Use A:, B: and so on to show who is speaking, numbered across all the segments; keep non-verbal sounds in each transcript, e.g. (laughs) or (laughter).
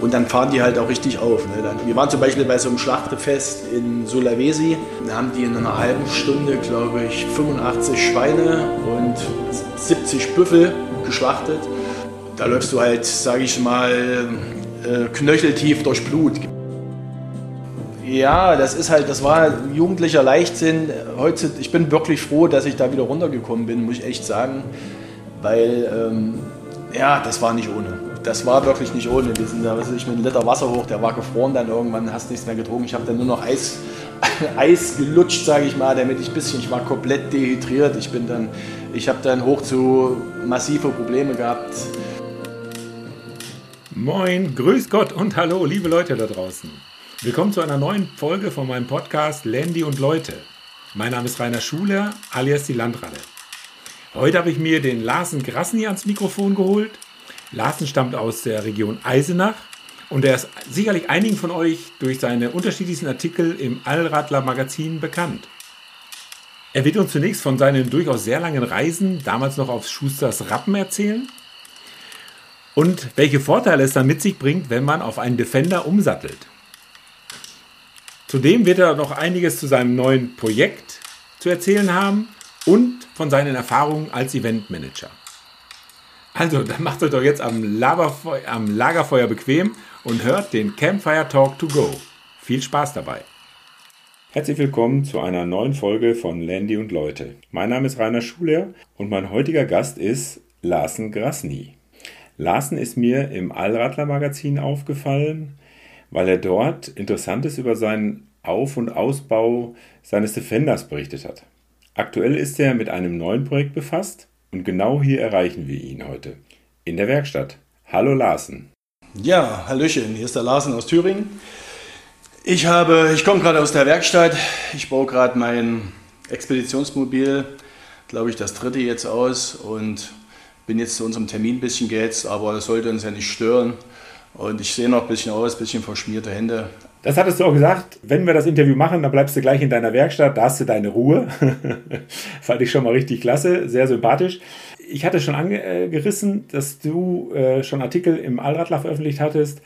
A: Und dann fahren die halt auch richtig auf. Ne? Wir waren zum Beispiel bei so einem Schlachtefest in Sulawesi. Da haben die in einer halben Stunde, glaube ich, 85 Schweine und 70 Büffel geschlachtet. Da läufst du halt, sage ich mal, äh, knöcheltief durch Blut. Ja, das ist halt, das war jugendlicher Leichtsinn. Heute, ich bin wirklich froh, dass ich da wieder runtergekommen bin, muss ich echt sagen. Weil, ähm, ja, das war nicht ohne. Das war wirklich nicht ohne. Wir sind da, was weiß ich, mit einem Liter Wasser hoch, der war gefroren dann irgendwann, hast nichts mehr getrunken. Ich habe dann nur noch Eis, (laughs) Eis gelutscht, sage ich mal, damit ich ein bisschen, ich war komplett dehydriert. Ich bin dann, ich habe dann hoch zu massive Probleme gehabt.
B: Moin, grüß Gott und hallo, liebe Leute da draußen. Willkommen zu einer neuen Folge von meinem Podcast Landy und Leute. Mein Name ist Rainer Schuler, alias die Landratte. Heute habe ich mir den Larsen Grasny ans Mikrofon geholt. Larsen stammt aus der Region Eisenach und er ist sicherlich einigen von euch durch seine unterschiedlichsten Artikel im Allradler Magazin bekannt. Er wird uns zunächst von seinen durchaus sehr langen Reisen, damals noch auf Schusters Rappen, erzählen und welche Vorteile es dann mit sich bringt, wenn man auf einen Defender umsattelt. Zudem wird er noch einiges zu seinem neuen Projekt zu erzählen haben und von seinen Erfahrungen als Eventmanager. Also, dann macht euch doch jetzt am, am Lagerfeuer bequem und hört den Campfire Talk to Go. Viel Spaß dabei. Herzlich willkommen zu einer neuen Folge von Landy und Leute. Mein Name ist Rainer Schuler und mein heutiger Gast ist Larsen Grasny. Larsen ist mir im Allradler Magazin aufgefallen, weil er dort Interessantes über seinen Auf- und Ausbau seines Defenders berichtet hat. Aktuell ist er mit einem neuen Projekt befasst und genau hier erreichen wir ihn heute. In der Werkstatt. Hallo Larsen.
A: Ja, Hallöchen, hier ist der Larsen aus Thüringen. Ich habe, ich komme gerade aus der Werkstatt. Ich baue gerade mein Expeditionsmobil, glaube ich, das dritte jetzt aus und bin jetzt zu unserem Termin ein bisschen gehetzt, aber das sollte uns ja nicht stören. Und ich sehe noch ein bisschen aus, ein bisschen verschmierte Hände.
B: Das hattest du auch gesagt, wenn wir das Interview machen, dann bleibst du gleich in deiner Werkstatt, da hast du deine Ruhe. (laughs) Fand ich schon mal richtig klasse, sehr sympathisch. Ich hatte schon angerissen, dass du äh, schon Artikel im Allradler veröffentlicht hattest.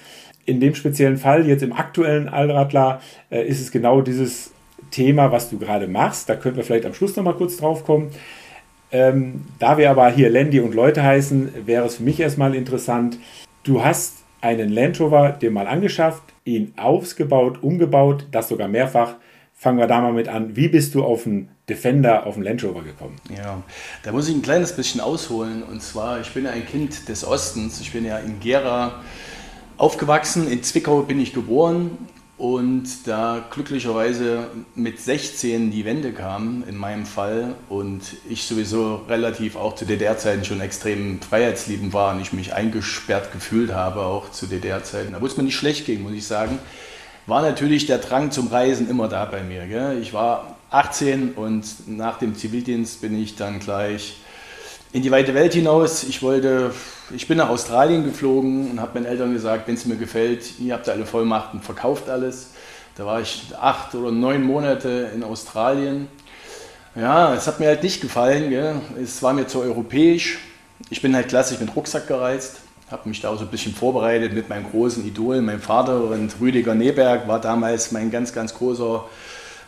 B: In dem speziellen Fall, jetzt im aktuellen Allradler, äh, ist es genau dieses Thema, was du gerade machst. Da können wir vielleicht am Schluss nochmal kurz drauf kommen. Ähm, da wir aber hier Landy und Leute heißen, wäre es für mich erstmal interessant. Du hast einen Land Rover dir mal angeschafft, ihn ausgebaut, umgebaut, das sogar mehrfach. Fangen wir da mal mit an. Wie bist du auf einen Defender, auf einen Land Rover gekommen?
A: Ja, da muss ich ein kleines bisschen ausholen. Und zwar, ich bin ein Kind des Ostens. Ich bin ja in Gera aufgewachsen. In Zwickau bin ich geboren und da glücklicherweise mit 16 die Wende kam, in meinem Fall, und ich sowieso relativ auch zu DDR-Zeiten schon extrem freiheitsliebend war und ich mich eingesperrt gefühlt habe, auch zu DDR-Zeiten, wo es mir nicht schlecht ging, muss ich sagen, war natürlich der Drang zum Reisen immer da bei mir. Gell? Ich war 18 und nach dem Zivildienst bin ich dann gleich in die weite Welt hinaus. Ich wollte, ich bin nach Australien geflogen und habe meinen Eltern gesagt, wenn es mir gefällt, ihr habt alle Vollmachten, verkauft alles. Da war ich acht oder neun Monate in Australien. Ja, es hat mir halt nicht gefallen. Gell? Es war mir zu europäisch. Ich bin halt klassisch mit Rucksack gereist, habe mich da auch so ein bisschen vorbereitet mit meinem großen Idol, meinem Vater und Rüdiger Neberg war damals mein ganz, ganz großer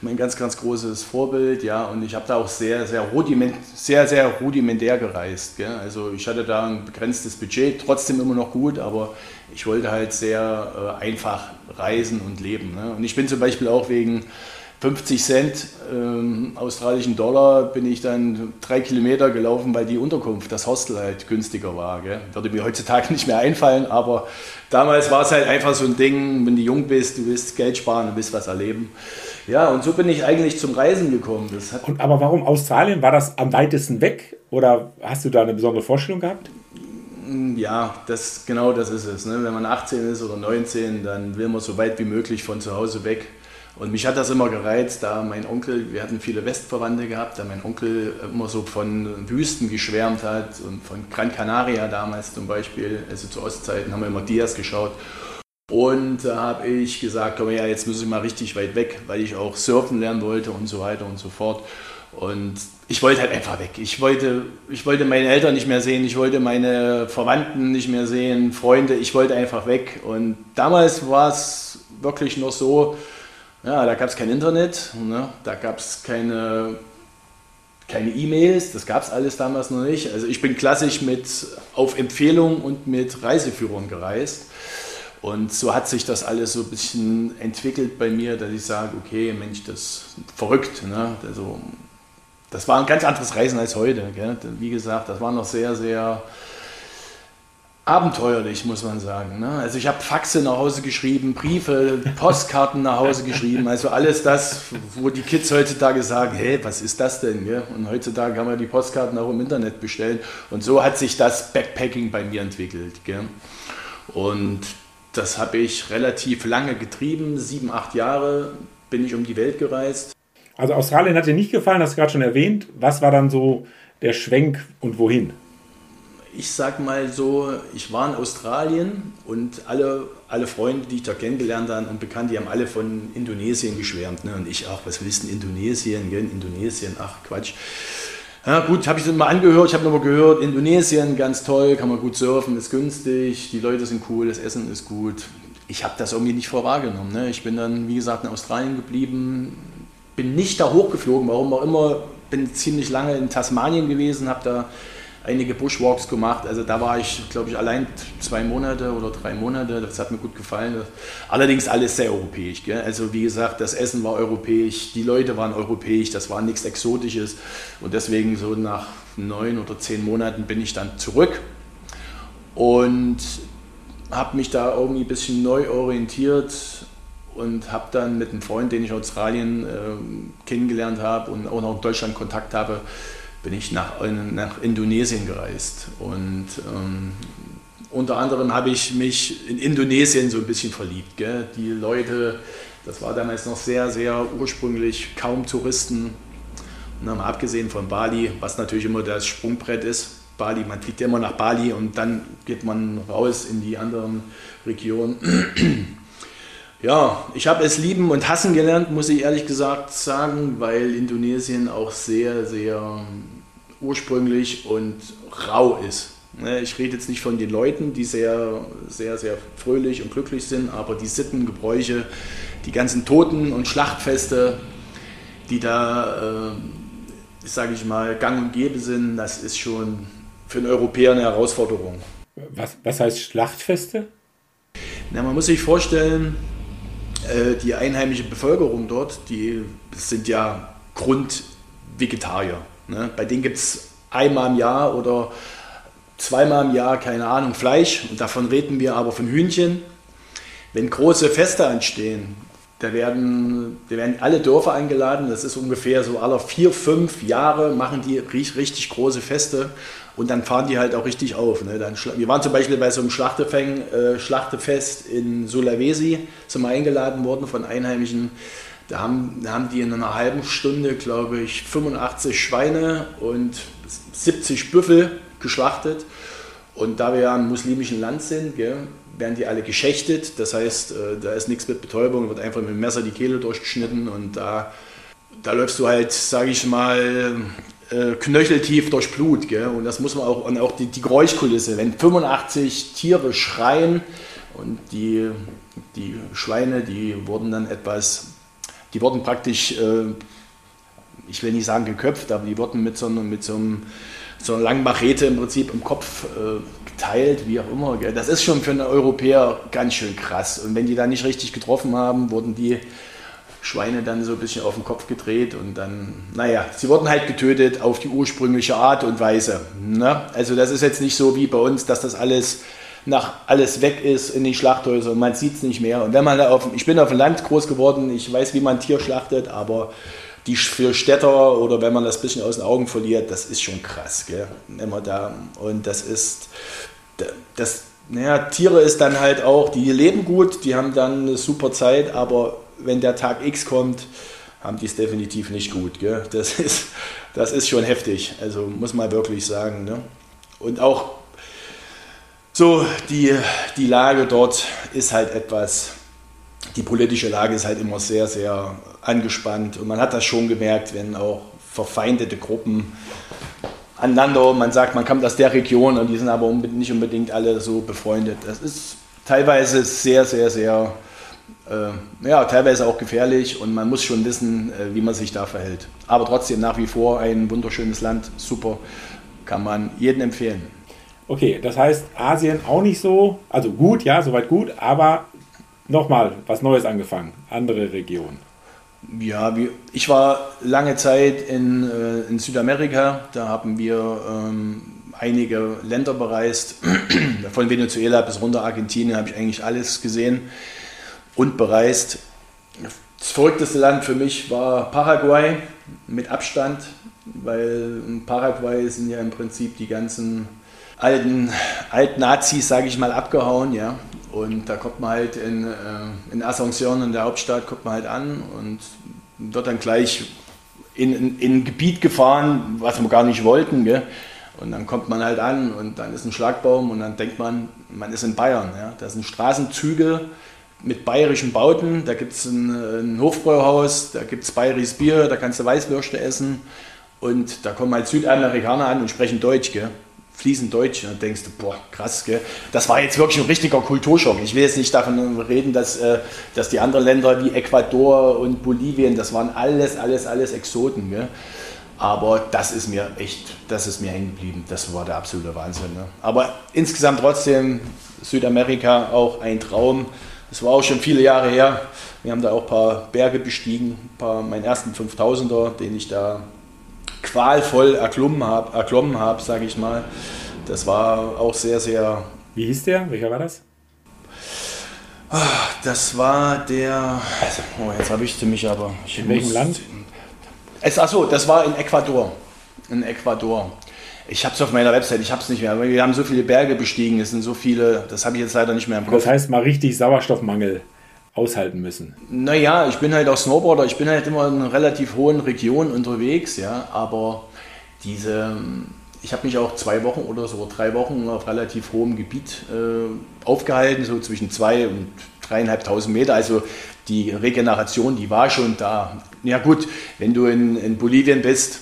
A: mein ganz, ganz großes Vorbild, ja, und ich habe da auch sehr, sehr, rudiment, sehr, sehr rudimentär gereist. Gell? Also ich hatte da ein begrenztes Budget, trotzdem immer noch gut, aber ich wollte halt sehr äh, einfach reisen und leben. Ne? Und ich bin zum Beispiel auch wegen 50 Cent ähm, australischen Dollar bin ich dann drei Kilometer gelaufen, weil die Unterkunft, das Hostel halt günstiger war. Gell? Würde mir heutzutage nicht mehr einfallen, aber damals war es halt einfach so ein Ding, wenn du jung bist, du willst Geld sparen, du willst was erleben. Ja, und so bin ich eigentlich zum Reisen gekommen.
B: und, aber warum Australien? War das am weitesten weg oder hast du da eine besondere Vorstellung gehabt?
A: Mm, ja, das, genau das ist es. Ne? Wenn man 18 ist oder 19, dann will man so weit wie möglich von zu Hause weg. Und mich hat das immer gereizt, da mein Onkel, wir hatten viele Westverwandte gehabt, da mein Onkel immer so von Wüsten geschwärmt hat und von Gran Canaria damals zum Beispiel, also zu Ostzeiten haben wir immer Dias geschaut. Und da habe ich gesagt, komm ja, jetzt muss ich mal richtig weit weg, weil ich auch surfen lernen wollte und so weiter und so fort. Und ich wollte halt einfach weg. Ich wollte, ich wollte meine Eltern nicht mehr sehen, ich wollte meine Verwandten nicht mehr sehen, Freunde, ich wollte einfach weg. Und damals war es wirklich noch so, ja, da gab es kein Internet, ne? da gab es keine keine E-Mails, das gab es alles damals noch nicht. Also ich bin klassisch mit auf Empfehlung und mit Reiseführern gereist. Und so hat sich das alles so ein bisschen entwickelt bei mir, dass ich sage, okay, Mensch, das ist verrückt. Ne? Also, das war ein ganz anderes Reisen als heute. Gell? Wie gesagt, das war noch sehr, sehr abenteuerlich, muss man sagen. Ne? Also ich habe Faxe nach Hause geschrieben, Briefe, (laughs) Postkarten nach Hause geschrieben, also alles das, wo die Kids heutzutage sagen, hey, was ist das denn? Gell? Und heutzutage kann man die Postkarten auch im Internet bestellen. Und so hat sich das Backpacking bei mir entwickelt. Gell? Und das habe ich relativ lange getrieben, sieben, acht Jahre bin ich um die Welt gereist.
B: Also Australien hat dir nicht gefallen, hast du gerade schon erwähnt. Was war dann so der Schwenk und wohin?
A: ich sag mal so, ich war in Australien und alle, alle Freunde, die ich da kennengelernt habe und Bekannte, die haben alle von Indonesien geschwärmt. Ne? Und ich, ach, was willst du in Indonesien? Gell? Indonesien, ach Quatsch. Ja, gut, habe ich es mal angehört, ich habe nochmal gehört, Indonesien, ganz toll, kann man gut surfen, ist günstig, die Leute sind cool, das Essen ist gut. Ich habe das irgendwie nicht vorwahrgenommen. Ne? Ich bin dann, wie gesagt, in Australien geblieben, bin nicht da hochgeflogen, warum auch immer, bin ziemlich lange in Tasmanien gewesen, habe da einige Bushwalks gemacht. Also da war ich, glaube ich, allein zwei Monate oder drei Monate. Das hat mir gut gefallen. Allerdings alles sehr europäisch. Gell? Also wie gesagt, das Essen war europäisch, die Leute waren europäisch, das war nichts Exotisches. Und deswegen so nach neun oder zehn Monaten bin ich dann zurück und habe mich da irgendwie ein bisschen neu orientiert und habe dann mit einem Freund, den ich in Australien äh, kennengelernt habe und auch noch in Deutschland Kontakt habe, bin ich nach, nach Indonesien gereist. Und ähm, unter anderem habe ich mich in Indonesien so ein bisschen verliebt. Gell? Die Leute, das war damals noch sehr, sehr ursprünglich, kaum Touristen. Und mal abgesehen von Bali, was natürlich immer das Sprungbrett ist. Bali, man fliegt ja immer nach Bali und dann geht man raus in die anderen Regionen. (clears throat) Ja, ich habe es lieben und hassen gelernt, muss ich ehrlich gesagt sagen, weil Indonesien auch sehr, sehr ursprünglich und rau ist. Ne, ich rede jetzt nicht von den Leuten, die sehr, sehr, sehr fröhlich und glücklich sind, aber die Sitten, Gebräuche, die ganzen Toten und Schlachtfeste, die da, äh, sage ich mal, gang und gäbe sind, das ist schon für einen Europäer eine Herausforderung.
B: Was, was heißt Schlachtfeste?
A: Na, man muss sich vorstellen, äh, die einheimische Bevölkerung dort, die sind ja Grundvegetarier. Ne? Bei denen gibt es einmal im Jahr oder zweimal im Jahr, keine Ahnung, Fleisch. Und davon reden wir aber von Hühnchen. Wenn große Feste anstehen, da werden, da werden alle Dörfer eingeladen. Das ist ungefähr so alle vier, fünf Jahre machen die richtig große Feste. Und dann fahren die halt auch richtig auf. Ne? Dann, wir waren zum Beispiel bei so einem Schlachtefäng, äh, Schlachtefest in Sulawesi, sind wir eingeladen worden von Einheimischen. Da haben, da haben die in einer halben Stunde, glaube ich, 85 Schweine und 70 Büffel geschlachtet. Und da wir ja im muslimischen Land sind, gell, werden die alle geschächtet. Das heißt, äh, da ist nichts mit Betäubung, wird einfach mit dem Messer die Kehle durchgeschnitten und da, da läufst du halt, sage ich mal, äh, knöcheltief durch Blut. Gell? Und das muss man auch, und auch die, die Geräuschkulisse, wenn 85 Tiere schreien und die, die Schweine, die wurden dann etwas, die wurden praktisch, äh, ich will nicht sagen geköpft, aber die wurden mit so, mit so, so einer langen Machete im Prinzip im Kopf äh, geteilt, wie auch immer. Gell? Das ist schon für einen Europäer ganz schön krass. Und wenn die da nicht richtig getroffen haben, wurden die Schweine dann so ein bisschen auf den Kopf gedreht und dann, naja, sie wurden halt getötet auf die ursprüngliche Art und Weise. Ne? Also das ist jetzt nicht so wie bei uns, dass das alles nach alles weg ist in die Schlachthäuser und man sieht es nicht mehr. Und wenn man da auf, ich bin auf dem Land groß geworden, ich weiß, wie man Tier schlachtet, aber die für Städter oder wenn man das ein bisschen aus den Augen verliert, das ist schon krass, gell? Immer da und das ist, das, naja, Tiere ist dann halt auch, die leben gut, die haben dann eine super Zeit, aber wenn der Tag X kommt, haben die es definitiv nicht gut. Gell? Das, (laughs) ist, das ist schon heftig, also muss man wirklich sagen. Ne? Und auch so, die, die Lage dort ist halt etwas, die politische Lage ist halt immer sehr, sehr angespannt. Und man hat das schon gemerkt, wenn auch verfeindete Gruppen aneinander. Man sagt, man kommt aus der Region und die sind aber nicht unbedingt alle so befreundet. Das ist teilweise sehr, sehr, sehr, äh, ja, teilweise auch gefährlich und man muss schon wissen, äh, wie man sich da verhält. Aber trotzdem nach wie vor ein wunderschönes Land, super, kann man jedem empfehlen.
B: Okay, das heißt Asien auch nicht so, also gut, ja, soweit gut, aber nochmal was Neues angefangen, andere Regionen.
A: Ja, ich war lange Zeit in, äh, in Südamerika, da haben wir ähm, einige Länder bereist, (clears throat) von Venezuela bis runter Argentinien habe ich eigentlich alles gesehen und bereist. Das verrückteste Land für mich war Paraguay mit Abstand, weil in Paraguay sind ja im Prinzip die ganzen alten Alt-Nazis, sage ich mal, abgehauen, ja. Und da kommt man halt in, äh, in Asunción, in der Hauptstadt, kommt man halt an und wird dann gleich in, in, in ein Gebiet gefahren, was wir gar nicht wollten. Gell? Und dann kommt man halt an und dann ist ein Schlagbaum und dann denkt man, man ist in Bayern. Ja? Da sind Straßenzüge mit bayerischen Bauten, da gibt es ein, ein Hofbräuhaus, da gibt es bayerisches Bier, da kannst du Weißwürste essen und da kommen halt Südamerikaner an und sprechen Deutsch. Gell? fließend Deutsch und denkst du, boah, krass, gell? das war jetzt wirklich ein richtiger Kulturschock. Ich will jetzt nicht davon reden, dass, äh, dass die anderen Länder wie Ecuador und Bolivien, das waren alles, alles, alles Exoten. Gell? Aber das ist mir echt, das ist mir hängen geblieben. Das war der absolute Wahnsinn. Ne? Aber insgesamt trotzdem Südamerika auch ein Traum. Das war auch schon viele Jahre her. Wir haben da auch ein paar Berge bestiegen, paar, meinen ersten 5000er, den ich da qualvoll erklommen habe, erklommen hab, sage ich mal. Das war auch sehr, sehr.
B: Wie hieß der? Welcher war das?
A: Ah, das war der. Oh, jetzt habe ich mich aber.
B: Ich in welchem Land?
A: Es, achso, das war in Ecuador. In Ecuador. Ich habe es auf meiner Website, ich habe es nicht mehr. Wir haben so viele Berge bestiegen, es sind so viele, das habe ich jetzt leider nicht mehr im
B: Kopf. Das heißt mal richtig Sauerstoffmangel aushalten müssen?
A: Naja, ich bin halt auch Snowboarder, ich bin halt immer in relativ hohen Regionen unterwegs, ja, aber diese, ich habe mich auch zwei Wochen oder so drei Wochen auf relativ hohem Gebiet äh, aufgehalten, so zwischen zwei und dreieinhalbtausend Meter, also die Regeneration, die war schon da. Ja gut, wenn du in, in Bolivien bist,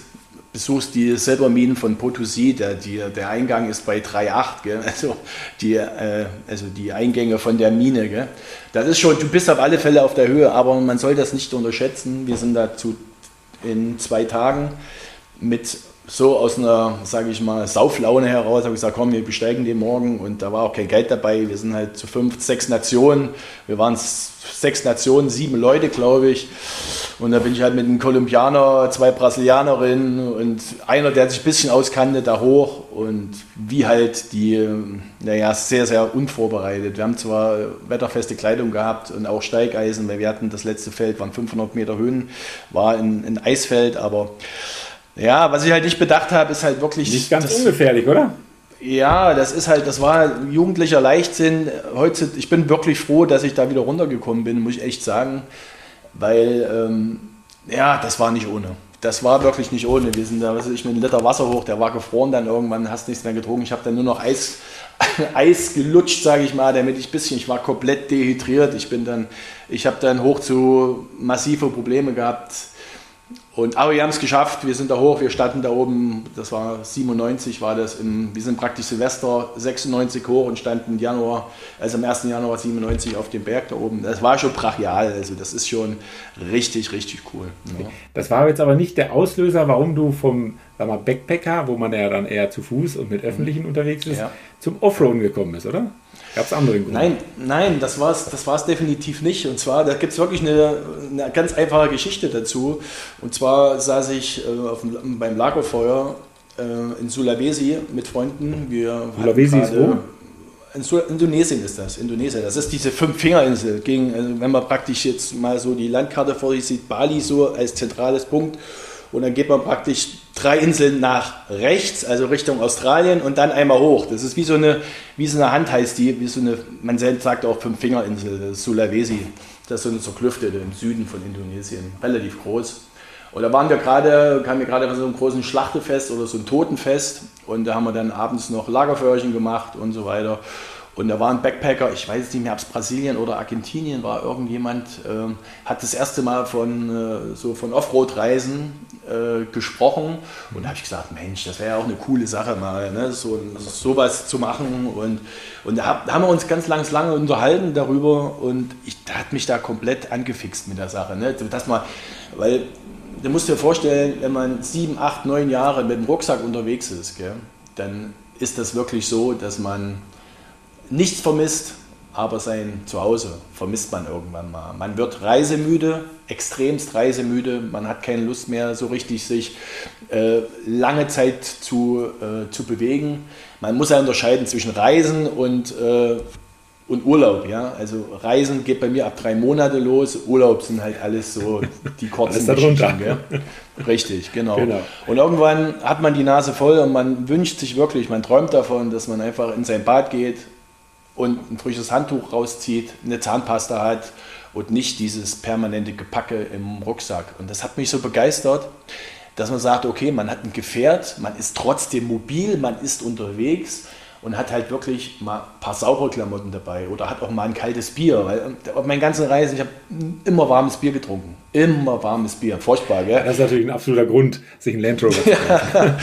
A: besuchst die Silberminen von Potosi, der, die, der Eingang ist bei 3,8, (laughs) also die, äh, also die Eingänge von der Mine. Gell? Das ist schon, du bist auf alle Fälle auf der Höhe, aber man soll das nicht unterschätzen. Wir sind dazu in zwei Tagen mit so aus einer, sage ich mal, Sauflaune heraus, habe ich gesagt, komm, wir besteigen den morgen und da war auch kein Geld dabei. Wir sind halt zu fünf, sechs Nationen. Wir waren sechs Nationen, sieben Leute, glaube ich. Und da bin ich halt mit einem Kolumbianer, zwei Brasilianerinnen und einer, der sich ein bisschen auskannte, da hoch und wie halt die, naja, sehr, sehr unvorbereitet. Wir haben zwar wetterfeste Kleidung gehabt und auch Steigeisen, weil wir hatten das letzte Feld, waren 500 Meter Höhen, war ein, ein Eisfeld, aber ja, was ich halt nicht bedacht habe, ist halt wirklich.
B: Nicht ganz ungefährlich, oder?
A: Ja, das ist halt, das war jugendlicher Leichtsinn. Heute, ich bin wirklich froh, dass ich da wieder runtergekommen bin, muss ich echt sagen. Weil, ähm, ja, das war nicht ohne. Das war wirklich nicht ohne. Wir sind da, was weiß ich, mit einem Liter Wasser hoch, der war gefroren dann irgendwann, hast nichts mehr getrunken. Ich habe dann nur noch Eis, (laughs) Eis gelutscht, sage ich mal, damit ich ein bisschen, ich war komplett dehydriert. Ich bin dann, ich habe dann hoch zu massive Probleme gehabt und, aber wir haben es geschafft, wir sind da hoch, wir standen da oben, das war 97, war das, im, wir sind praktisch Silvester 96 hoch und standen im Januar, also am 1. Januar 97 auf dem Berg da oben. Das war schon brachial, also das ist schon richtig, richtig cool.
B: Ja. Das war jetzt aber nicht der Auslöser, warum du vom sag mal, Backpacker, wo man ja dann eher zu Fuß und mit Öffentlichen mhm. unterwegs ist, ja. zum Offroaden gekommen ist, oder? Gab es andere Gründe?
A: Nein, nein, das war es das war's definitiv nicht. Und zwar, da gibt es wirklich eine, eine, ganz einfache Geschichte dazu. Und zwar saß ich äh, auf, beim Lagerfeuer äh, in Sulawesi mit Freunden. Wir
B: Sulawesi ist wo?
A: In Indonesien ist das. Indonesien. Das ist diese Fünf-Finger-Insel. Also wenn man praktisch jetzt mal so die Landkarte vor sich sieht, Bali so als zentrales Punkt und dann geht man praktisch drei Inseln nach rechts, also Richtung Australien und dann einmal hoch. Das ist wie so eine, wie so eine Hand heißt die, wie so eine, man sagt auch Fünf-Finger-Insel, das ist Sulawesi. Das ist so eine zerklüftete im Süden von Indonesien, relativ groß. Und da waren wir gerade, kamen wir gerade von so einem großen Schlachtefest oder so ein Totenfest und da haben wir dann abends noch Lagerfeuerchen gemacht und so weiter. Und da war ein Backpacker, ich weiß nicht mehr, ob es Brasilien oder Argentinien war, irgendjemand, äh, hat das erste Mal von, äh, so von Offroad-Reisen äh, gesprochen. Und da habe ich gesagt, Mensch, das wäre ja auch eine coole Sache mal, ne? so, sowas zu machen. Und, und da, haben wir uns ganz lang, lange unterhalten darüber und ich, da hat mich da komplett angefixt mit der Sache. Ne? Dass man, weil du musst dir vorstellen, wenn man sieben, acht, neun Jahre mit dem Rucksack unterwegs ist, gell, dann ist das wirklich so, dass man nichts vermisst, aber sein Zuhause vermisst man irgendwann mal. Man wird reisemüde, extremst reisemüde, man hat keine Lust mehr so richtig sich äh, lange Zeit zu, äh, zu bewegen. Man muss ja unterscheiden zwischen Reisen und, äh, und Urlaub. Ja? Also Reisen geht bei mir ab drei Monate los, Urlaub sind halt alles so die (laughs) kurzen
B: Geschichten.
A: Richtig, genau. genau. Und irgendwann hat man die Nase voll und man wünscht sich wirklich, man träumt davon, dass man einfach in sein Bad geht, und ein frisches Handtuch rauszieht, eine Zahnpasta hat und nicht dieses permanente Gepacke im Rucksack. Und das hat mich so begeistert, dass man sagt, okay, man hat ein Gefährt, man ist trotzdem mobil, man ist unterwegs und hat halt wirklich mal ein paar saubere Klamotten dabei oder hat auch mal ein kaltes Bier. Weil auf meinen ganzen Reisen, ich habe immer warmes Bier getrunken. Immer warmes Bier. Furchtbar, gell?
B: Das ist natürlich ein absoluter Grund, sich ein Land Rover zu (laughs)
A: kaufen.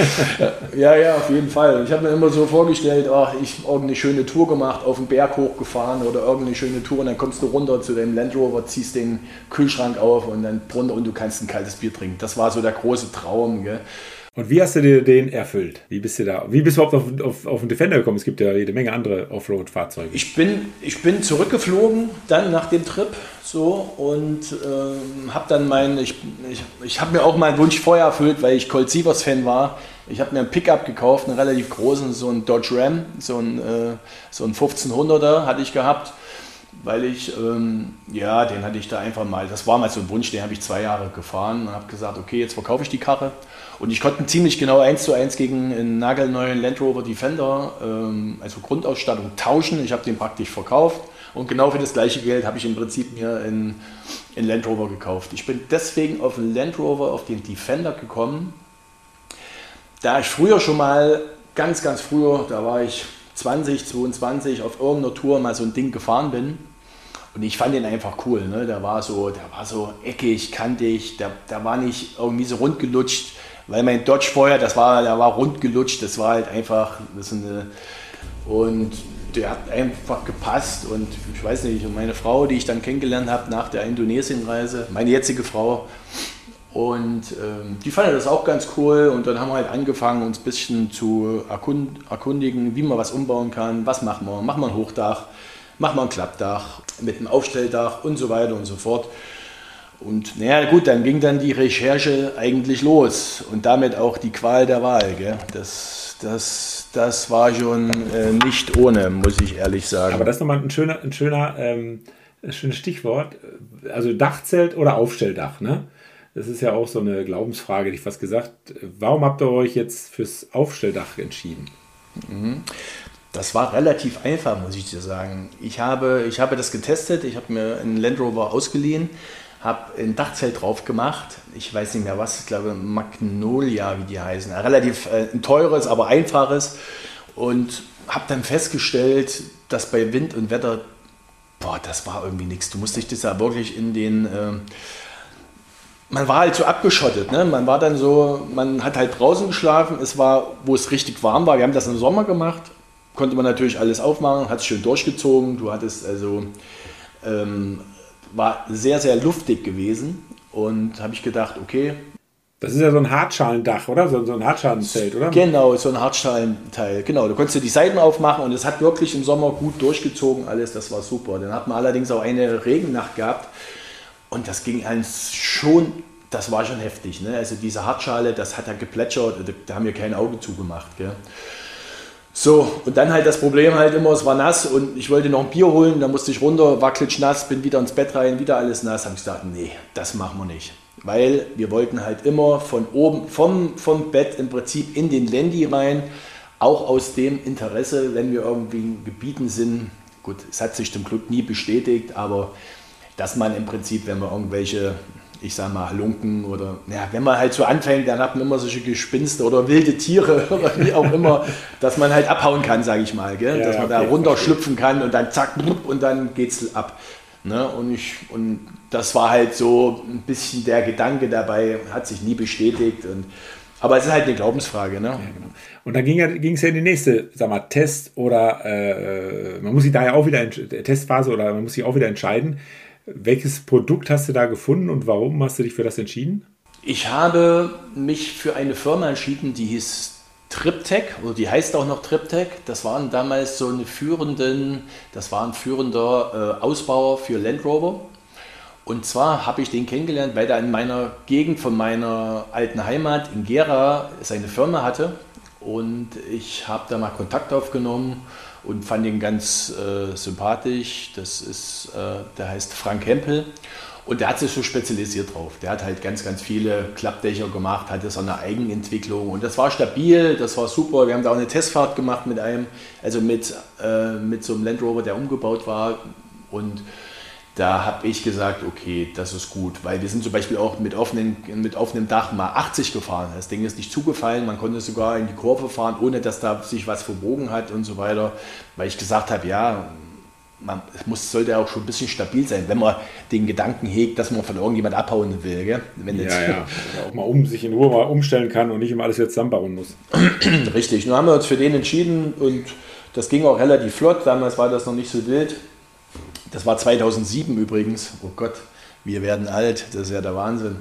A: ja, ja, auf jeden Fall. Ich habe mir immer so vorgestellt, ach, ich habe irgendeine schöne Tour gemacht, auf den Berg hochgefahren oder irgendeine schöne Tour und dann kommst du runter zu deinem Land Rover, ziehst den Kühlschrank auf und dann drunter und du kannst ein kaltes Bier trinken. Das war so der große Traum, gell?
B: Und wie hast du dir den erfüllt? Wie bist du da? Wie bist du überhaupt auf, auf, auf den Defender gekommen? Es gibt ja jede Menge andere Offroad-Fahrzeuge.
A: Ich bin, ich bin zurückgeflogen dann nach dem Trip so und ähm, habe dann mein, ich, ich, ich habe mir auch meinen Wunsch vorher erfüllt, weil ich Colt Sievers Fan war. Ich habe mir einen Pickup gekauft, einen relativ großen, so einen Dodge Ram, so einen, äh, so einen 1500er hatte ich gehabt weil ich, ähm, ja, den hatte ich da einfach mal, das war mal so ein Wunsch, den habe ich zwei Jahre gefahren und habe gesagt, okay, jetzt verkaufe ich die Karre. Und ich konnte ziemlich genau eins zu eins gegen einen nagelneuen Land Rover Defender, ähm, also Grundausstattung, tauschen. Ich habe den praktisch verkauft und genau für das gleiche Geld habe ich im Prinzip mir einen, einen Land Rover gekauft. Ich bin deswegen auf den Land Rover, auf den Defender gekommen, da ich früher schon mal, ganz, ganz früher, da war ich 20, 22 auf irgendeiner Tour mal so ein Ding gefahren bin. Und ich fand den einfach cool. Ne? Der war so, der war so eckig, kantig, der, der war nicht irgendwie so rund gelutscht, weil mein Dodge vorher, das war, der war rund gelutscht, das war halt einfach das eine, und der hat einfach gepasst und ich weiß nicht, meine Frau, die ich dann kennengelernt habe nach der Indonesienreise, meine jetzige Frau, und ähm, die fanden das auch ganz cool und dann haben wir halt angefangen, uns ein bisschen zu erkund erkundigen, wie man was umbauen kann, was machen wir, machen wir ein Hochdach, machen wir ein Klappdach mit einem Aufstelldach und so weiter und so fort. Und naja gut, dann ging dann die Recherche eigentlich los und damit auch die Qual der Wahl. Gell? Das, das, das war schon äh, nicht ohne, muss ich ehrlich sagen.
B: Aber das ist nochmal ein schöner, ein schöner ähm, ein schönes Stichwort. Also Dachzelt oder Aufstelldach, ne? Das ist ja auch so eine Glaubensfrage, die ich fast gesagt. Warum habt ihr euch jetzt fürs Aufstelldach entschieden?
A: Mhm. Das war relativ einfach, muss ich dir sagen. Ich habe, ich habe das getestet, ich habe mir einen Land Rover ausgeliehen, habe ein Dachzelt drauf gemacht. Ich weiß nicht mehr was, ich glaube Magnolia, wie die heißen. Relativ äh, ein teures, aber einfaches. Und habe dann festgestellt, dass bei Wind und Wetter, boah, das war irgendwie nichts. Du musst dich das ja wirklich in den... Äh, man war halt so abgeschottet. Ne? Man war dann so, man hat halt draußen geschlafen. Es war, wo es richtig warm war. Wir haben das im Sommer gemacht. Konnte man natürlich alles aufmachen, hat es schön durchgezogen. Du hattest also, ähm, war sehr, sehr luftig gewesen. Und habe ich gedacht, okay.
B: Das ist ja so ein Hartschalendach, oder? So, so ein Hartschalenzelt, oder?
A: Genau, so ein Hartschalenteil. Genau, du konntest die Seiten aufmachen und es hat wirklich im Sommer gut durchgezogen alles. Das war super. Dann hat man allerdings auch eine Regennacht gehabt. Und das ging eins schon, das war schon heftig. Ne? Also diese Hartschale, das hat ja geplätschert, da, da haben wir kein Auge zugemacht. Gell? So, und dann halt das Problem halt immer, es war nass und ich wollte noch ein Bier holen, da musste ich runter, war klitschnass, bin wieder ins Bett rein, wieder alles nass. Habe ich gesagt, nee, das machen wir nicht. Weil wir wollten halt immer von oben, vom, vom Bett im Prinzip in den Lendi rein, auch aus dem Interesse, wenn wir irgendwie in Gebieten sind, gut, es hat sich zum Glück nie bestätigt, aber dass man im Prinzip, wenn man irgendwelche ich sag mal, Halunken oder, ja, wenn man halt so anfängt, dann hat man immer solche Gespinste oder wilde Tiere (laughs) oder wie auch immer, dass man halt abhauen kann, sage ich mal, gell? Ja, dass man okay, da runterschlüpfen kann und dann zack, und dann geht's ab. Ne? Und, ich, und das war halt so ein bisschen der Gedanke dabei, hat sich nie bestätigt. Und, aber es ist halt eine Glaubensfrage. Ne? Ja, genau.
B: Und dann ging es ja in die nächste, sag mal, Test oder äh, man muss sich da ja auch wieder, Testphase oder man muss sich auch wieder entscheiden. Welches Produkt hast du da gefunden und warum hast du dich für das entschieden?
A: Ich habe mich für eine Firma entschieden, die hieß Triptech, oder die heißt auch noch Triptech. Das waren damals so eine führenden, das war ein führender äh, Ausbauer für Land Rover. Und zwar habe ich den kennengelernt, weil er in meiner Gegend von meiner alten Heimat in Gera seine Firma hatte. Und ich habe da mal Kontakt aufgenommen und fand ihn ganz äh, sympathisch. Das ist, äh, der heißt Frank Hempel. Und der hat sich so spezialisiert drauf. Der hat halt ganz, ganz viele Klappdächer gemacht, hatte so eine Eigenentwicklung und das war stabil, das war super. Wir haben da auch eine Testfahrt gemacht mit einem, also mit, äh, mit so einem Land Rover, der umgebaut war. Und da habe ich gesagt, okay, das ist gut, weil wir sind zum Beispiel auch mit, offenen, mit offenem Dach mal 80 gefahren. Das Ding ist nicht zugefallen, man konnte sogar in die Kurve fahren, ohne dass da sich was verbogen hat und so weiter, weil ich gesagt habe, ja, man muss, sollte auch schon ein bisschen stabil sein, wenn man den Gedanken hegt, dass man von irgendjemand abhauen will. Gell?
B: Wenn ja, ja. auch mal um, sich in Ruhe mal umstellen kann und nicht immer alles jetzt zusammenbauen muss.
A: Richtig. Nun haben wir uns für den entschieden und das ging auch relativ flott. Damals war das noch nicht so wild. Das war 2007 übrigens. Oh Gott, wir werden alt. Das ist ja der Wahnsinn.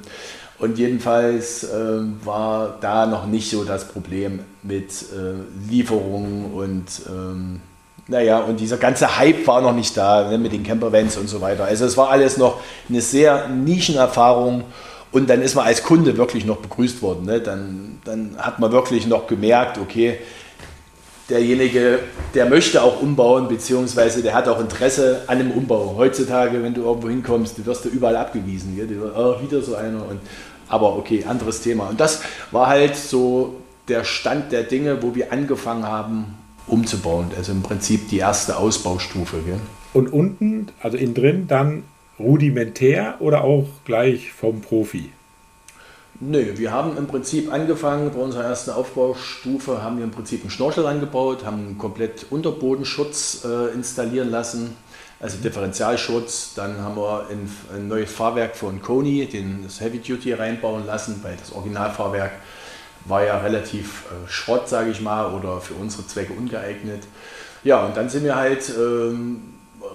A: Und jedenfalls äh, war da noch nicht so das Problem mit äh, Lieferungen und ähm, naja, und dieser ganze Hype war noch nicht da ne, mit den Campervans und so weiter. Also es war alles noch eine sehr Nischenerfahrung und dann ist man als Kunde wirklich noch begrüßt worden. Ne? Dann, dann hat man wirklich noch gemerkt, okay, derjenige, der möchte auch umbauen, beziehungsweise der hat auch Interesse an dem Umbau. Heutzutage, wenn du irgendwo hinkommst, du wirst du überall abgewiesen. Gell? Oh, wieder so einer. Und, aber okay, anderes Thema. Und das war halt so der Stand der Dinge, wo wir angefangen haben, umzubauen. Also im Prinzip die erste Ausbaustufe. Gell?
B: Und unten, also innen drin, dann rudimentär oder auch gleich vom Profi?
A: Nö, wir haben im Prinzip angefangen, bei unserer ersten Aufbaustufe haben wir im Prinzip einen Schnorchel angebaut, haben einen komplett Unterbodenschutz äh, installieren lassen, also Differentialschutz. Dann haben wir ein, ein neues Fahrwerk von Kony, den, das Heavy Duty reinbauen lassen, weil das Originalfahrwerk war ja relativ äh, Schrott, sage ich mal, oder für unsere Zwecke ungeeignet. Ja, und dann sind wir halt ähm,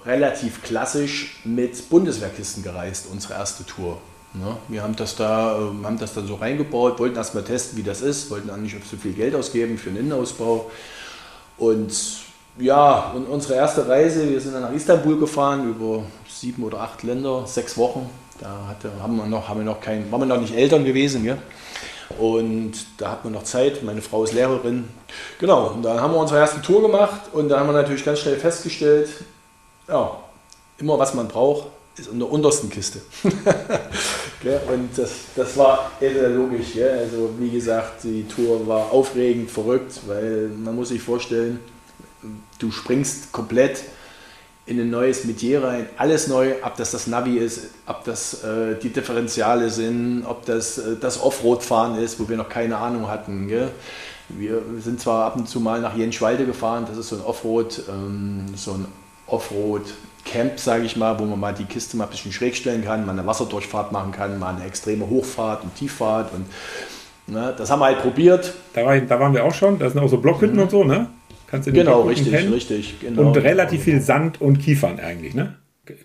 A: relativ klassisch mit Bundeswehrkisten gereist, unsere erste Tour. Ja, wir haben das, da, äh, haben das dann so reingebaut, wollten erstmal testen, wie das ist, wollten auch nicht so viel Geld ausgeben für einen Innenausbau. Und ja, und unsere erste Reise, wir sind dann nach Istanbul gefahren, über sieben oder acht Länder, sechs Wochen. Da hatte, haben wir noch, haben wir noch kein, waren wir noch nicht Eltern gewesen. Gell? Und da hat man noch Zeit. Meine Frau ist Lehrerin. Genau, und dann haben wir unsere erste Tour gemacht und da haben wir natürlich ganz schnell festgestellt, ja, immer was man braucht, ist in der untersten Kiste. (laughs) und das, das war logisch. Also wie gesagt, die Tour war aufregend, verrückt, weil man muss sich vorstellen, du springst komplett in ein neues Metier rein, alles neu, ob das das Navi ist, ob das äh, die Differentiale sind, ob das äh, das Offroad-Fahren ist, wo wir noch keine Ahnung hatten. Gell? Wir sind zwar ab und zu mal nach Jenschwalde gefahren, das ist so ein Offroad, ähm, so ein Offroad-Camp, sage ich mal, wo man mal die Kiste mal ein bisschen schräg stellen kann, mal eine Wasserdurchfahrt machen kann, mal eine extreme Hochfahrt und Tieffahrt und ne, das haben wir halt probiert.
B: Da, war, da waren wir auch schon, da sind auch so Blockhütten mhm. und so, ne?
A: Kannst du genau, richtig, pennen. richtig.
B: Genau. Und relativ viel Sand und Kiefern eigentlich, ne?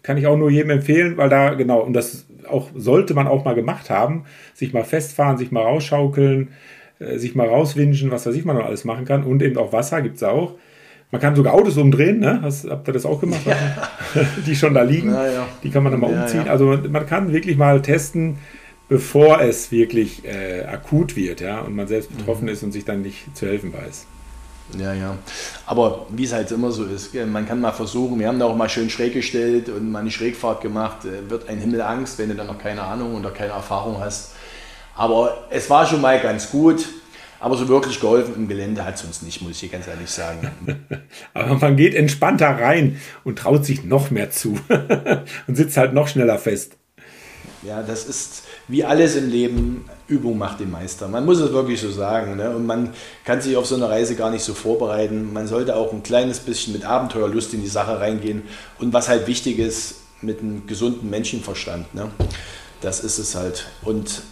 B: Kann ich auch nur jedem empfehlen, weil da, genau, und das auch sollte man auch mal gemacht haben, sich mal festfahren, sich mal rausschaukeln, äh, sich mal rauswinschen, was weiß ich man noch alles machen kann. Und eben auch Wasser gibt es auch. Man kann sogar Autos umdrehen, ne? Hast, habt ihr das auch gemacht? Ja. (laughs) die schon da liegen. Ja, die kann man dann mal ja, umziehen. Also man kann wirklich mal testen, bevor es wirklich äh, akut wird, ja, und man selbst betroffen mhm. ist und sich dann nicht zu helfen weiß.
A: Ja, ja. Aber wie es halt immer so ist, man kann mal versuchen, wir haben da auch mal schön schräg gestellt und mal eine Schrägfahrt gemacht, äh, wird ein Himmel Angst, wenn du dann noch keine Ahnung oder keine Erfahrung hast. Aber es war schon mal ganz gut. Aber so wirklich geholfen im Gelände hat es uns nicht, muss ich ganz ehrlich sagen. (laughs)
B: Aber man geht entspannter rein und traut sich noch mehr zu (laughs) und sitzt halt noch schneller fest.
A: Ja, das ist wie alles im Leben, Übung macht den Meister. Man muss es wirklich so sagen. Ne? Und man kann sich auf so eine Reise gar nicht so vorbereiten. Man sollte auch ein kleines bisschen mit Abenteuerlust in die Sache reingehen. Und was halt wichtig ist, mit einem gesunden Menschenverstand. Ne? Das ist es halt. Und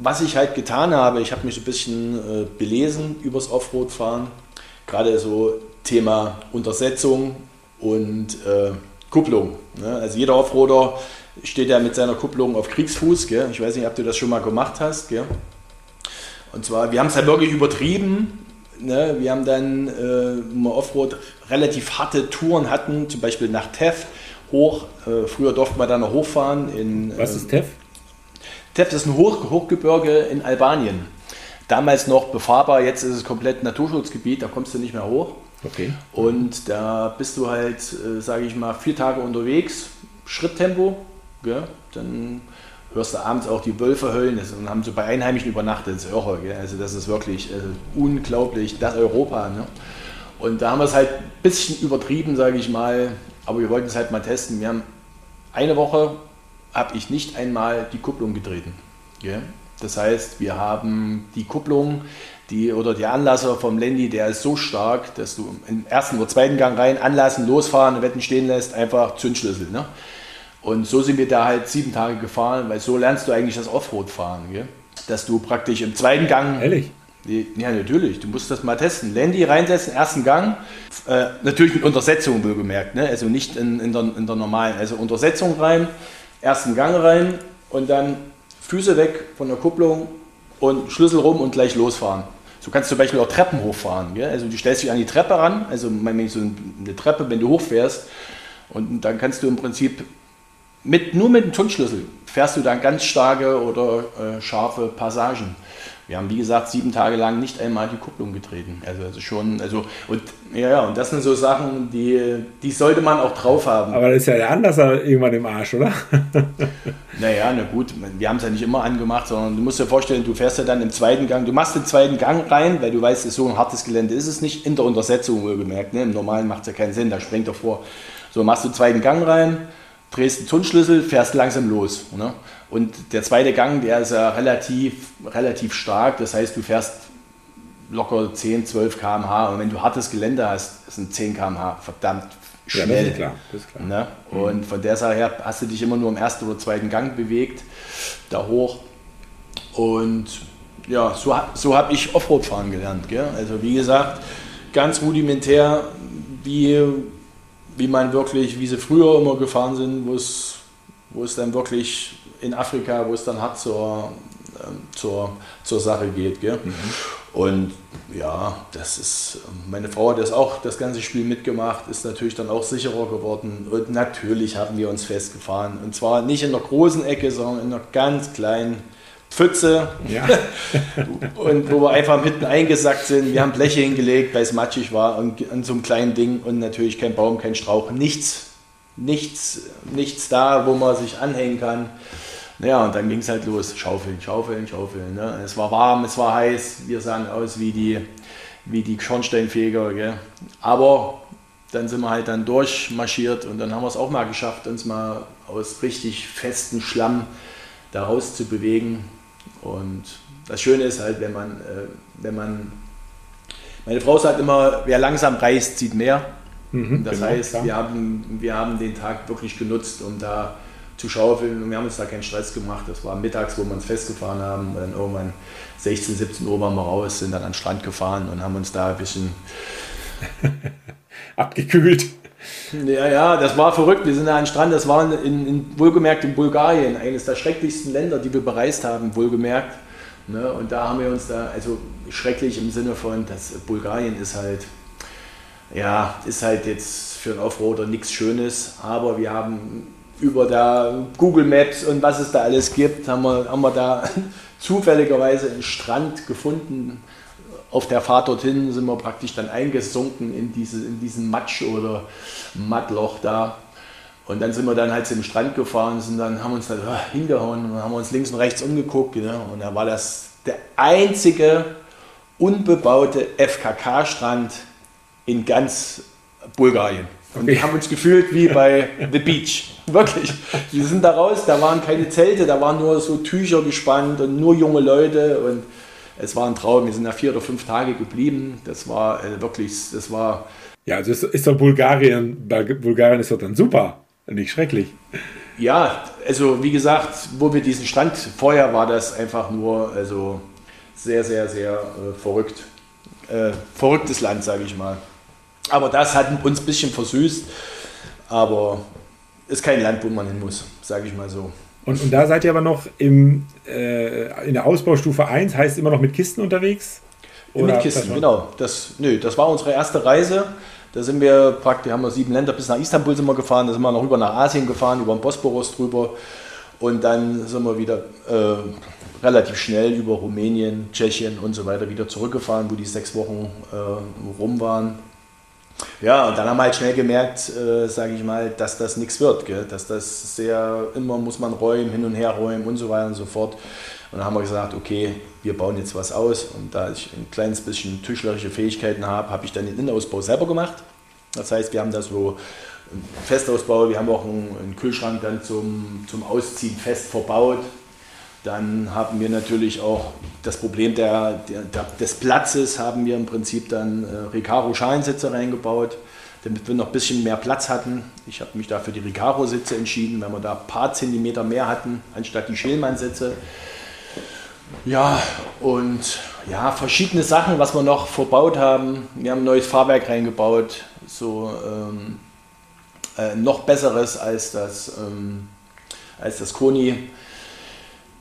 A: was ich halt getan habe, ich habe mich ein bisschen äh, belesen übers Offroad-Fahren. Gerade so Thema Untersetzung und äh, Kupplung. Ne? Also jeder Offroader steht ja mit seiner Kupplung auf Kriegsfuß. Gell? Ich weiß nicht, ob du das schon mal gemacht hast. Gell? Und zwar, wir haben es halt wirklich übertrieben. Ne? Wir haben dann äh, Offroad relativ harte Touren hatten, zum Beispiel nach Teff hoch. Äh, früher durften wir da noch hochfahren. In,
B: Was ist Teff?
A: Teff ist ein Hoch Hochgebirge in Albanien. Damals noch befahrbar, jetzt ist es komplett Naturschutzgebiet, da kommst du nicht mehr hoch.
B: Okay.
A: Und da bist du halt, äh, sage ich mal, vier Tage unterwegs, Schritttempo, Gell? Dann hörst du abends auch die Wölfe heulen. Das, und haben so bei Einheimischen übernachtet. Das ist irre. Gell? Also das ist wirklich also unglaublich. Das Europa. Ne? Und da haben wir es halt ein bisschen übertrieben, sage ich mal. Aber wir wollten es halt mal testen. Wir haben eine Woche habe ich nicht einmal die Kupplung getreten. Gell? Das heißt, wir haben die Kupplung die, oder der Anlasser vom Landy, der ist so stark, dass du im ersten oder zweiten Gang rein anlassen, losfahren, Wetten stehen lässt, einfach Zündschlüssel. Ne? Und so sind wir da halt sieben Tage gefahren, weil so lernst du eigentlich das Offroad fahren. Gell? Dass du praktisch im zweiten Gang.
B: Ehrlich?
A: Ja, natürlich. Du musst das mal testen. Landy reinsetzen, ersten Gang. Äh, natürlich mit Untersetzung wohlgemerkt. Ne? Also nicht in, in, der, in der normalen. Also Untersetzung rein, ersten Gang rein und dann Füße weg von der Kupplung und Schlüssel rum und gleich losfahren. So kannst du zum Beispiel auch Treppen hochfahren. Gell? Also du stellst dich an die Treppe ran, also so eine Treppe, wenn du hochfährst. Und dann kannst du im Prinzip mit, nur mit dem Zündschlüssel fährst du dann ganz starke oder äh, scharfe Passagen. Wir haben, wie gesagt, sieben Tage lang nicht einmal die Kupplung getreten. Also, also schon, also, und ja, ja, und das sind so Sachen, die, die sollte man auch drauf haben.
B: Aber das ist ja der Anlasser irgendwann im Arsch, oder? (laughs)
A: naja, na gut, wir haben es ja nicht immer angemacht, sondern du musst dir vorstellen, du fährst ja dann im zweiten Gang, du machst den zweiten Gang rein, weil du weißt, so ein hartes Gelände ist es nicht, in der Untersetzung wohlgemerkt. Ne? Im Normalen macht es ja keinen Sinn, da sprengt er vor. So, machst du den zweiten Gang rein, drehst den Zündschlüssel, fährst langsam los. Ne? Und der zweite Gang, der ist ja relativ, relativ stark, das heißt, du fährst locker 10, 12 km/h und wenn du hartes Gelände hast, sind 10 km/h verdammt schnell. Ja, klar. Klar. Ne? Mhm. Und von der Seite her hast du dich immer nur im ersten oder zweiten Gang bewegt, da hoch. Und ja, so, so habe ich Offroad fahren gelernt. Gell? Also wie gesagt, ganz rudimentär, wie wie man wirklich, wie sie früher immer gefahren sind, wo es, wo es dann wirklich in Afrika, wo es dann hart zur, ähm, zur, zur Sache geht. Gell? Mhm. Und ja, das ist, meine Frau hat das auch das ganze Spiel mitgemacht, ist natürlich dann auch sicherer geworden. Und natürlich haben wir uns festgefahren. Und zwar nicht in der großen Ecke, sondern in einer ganz kleinen Pfütze. Ja. (laughs) und wo wir einfach mitten eingesackt sind. Wir haben Bleche hingelegt, weil es matschig war und an so einem kleinen Ding und natürlich kein Baum, kein Strauch, nichts, nichts, nichts da, wo man sich anhängen kann. Ja, und dann ging es halt los. Schaufeln, schaufeln, schaufeln. Ne? Es war warm, es war heiß. Wir sahen aus wie die, wie die Schornsteinfeger. Gell? Aber dann sind wir halt dann durchmarschiert und dann haben wir es auch mal geschafft, uns mal aus richtig festem Schlamm da raus zu bewegen. Und das Schöne ist halt, wenn man, äh, wenn man, meine Frau sagt immer, wer langsam reist, zieht mehr. Mhm, das genau, heißt, wir haben, wir haben den Tag wirklich genutzt, um da zu schaufeln und wir haben uns da keinen Stress gemacht. Das war mittags, wo wir uns festgefahren haben und dann irgendwann 16, 17 Uhr waren wir raus, sind dann an den Strand gefahren und haben uns da ein bisschen (laughs)
B: abgekühlt.
A: Ja, ja, das war verrückt. Wir sind da an den Strand, das war in, in, wohlgemerkt in Bulgarien, eines der schrecklichsten Länder, die wir bereist haben, wohlgemerkt. Ne? Und da haben wir uns da, also schrecklich im Sinne von, dass Bulgarien ist halt, ja, ist halt jetzt für einen Offroader nichts Schönes, aber wir haben über da Google Maps und was es da alles gibt, haben wir, haben wir da (laughs) zufälligerweise einen Strand gefunden, auf der Fahrt dorthin sind wir praktisch dann eingesunken in, diese, in diesen Matsch oder Mattloch da. Und dann sind wir dann halt zum Strand gefahren, sind dann, haben uns da hingehauen und haben uns links und rechts umgeguckt. Ne? Und da war das der einzige unbebaute FKK-Strand in ganz Bulgarien. Und okay. wir haben uns gefühlt wie bei The Beach. Wirklich. Wir sind da raus, da waren keine Zelte, da waren nur so Tücher gespannt und nur junge Leute und es war ein Traum. Wir sind da vier oder fünf Tage geblieben. Das war äh, wirklich, das war.
B: Ja, also ist, ist doch Bulgarien, Bulgarien ist doch dann super, nicht schrecklich.
A: Ja, also wie gesagt, wo wir diesen Stand, vorher war das einfach nur, also sehr, sehr, sehr äh, verrückt. Äh, verrücktes Land, sage ich mal. Aber das hat uns ein bisschen versüßt. Aber ist kein Land, wo man hin muss, sage ich mal so.
B: Und, und, da seid ihr aber noch im, äh, in der Ausbaustufe 1, heißt immer noch mit Kisten unterwegs?
A: Oder mit Kisten, genau. Das, nö, das war unsere erste Reise. Da sind wir praktisch, haben wir sieben Länder bis nach Istanbul sind wir gefahren, da sind wir noch rüber nach Asien gefahren, über den Bosporus drüber. Und dann sind wir wieder äh, relativ schnell über Rumänien, Tschechien und so weiter wieder zurückgefahren, wo die sechs Wochen äh, rum waren. Ja, und dann haben wir halt schnell gemerkt, äh, sage ich mal, dass das nichts wird. Gell? Dass das sehr, immer muss man räumen, hin und her räumen und so weiter und so fort. Und dann haben wir gesagt, okay, wir bauen jetzt was aus. Und da ich ein kleines bisschen tischlerische Fähigkeiten habe, habe ich dann den Innenausbau selber gemacht. Das heißt, wir haben da so einen Festausbau, wir haben auch einen, einen Kühlschrank dann zum, zum Ausziehen fest verbaut. Dann haben wir natürlich auch das Problem der, der, des Platzes, haben wir im Prinzip dann äh, Recaro-Schalensitze reingebaut, damit wir noch ein bisschen mehr Platz hatten. Ich habe mich da für die Recaro-Sitze entschieden, wenn wir da ein paar Zentimeter mehr hatten, anstatt die Schälmann-Sitze. Ja, und ja, verschiedene Sachen, was wir noch verbaut haben. Wir haben ein neues Fahrwerk reingebaut, so ähm, äh, noch besseres als das, ähm, als das Koni.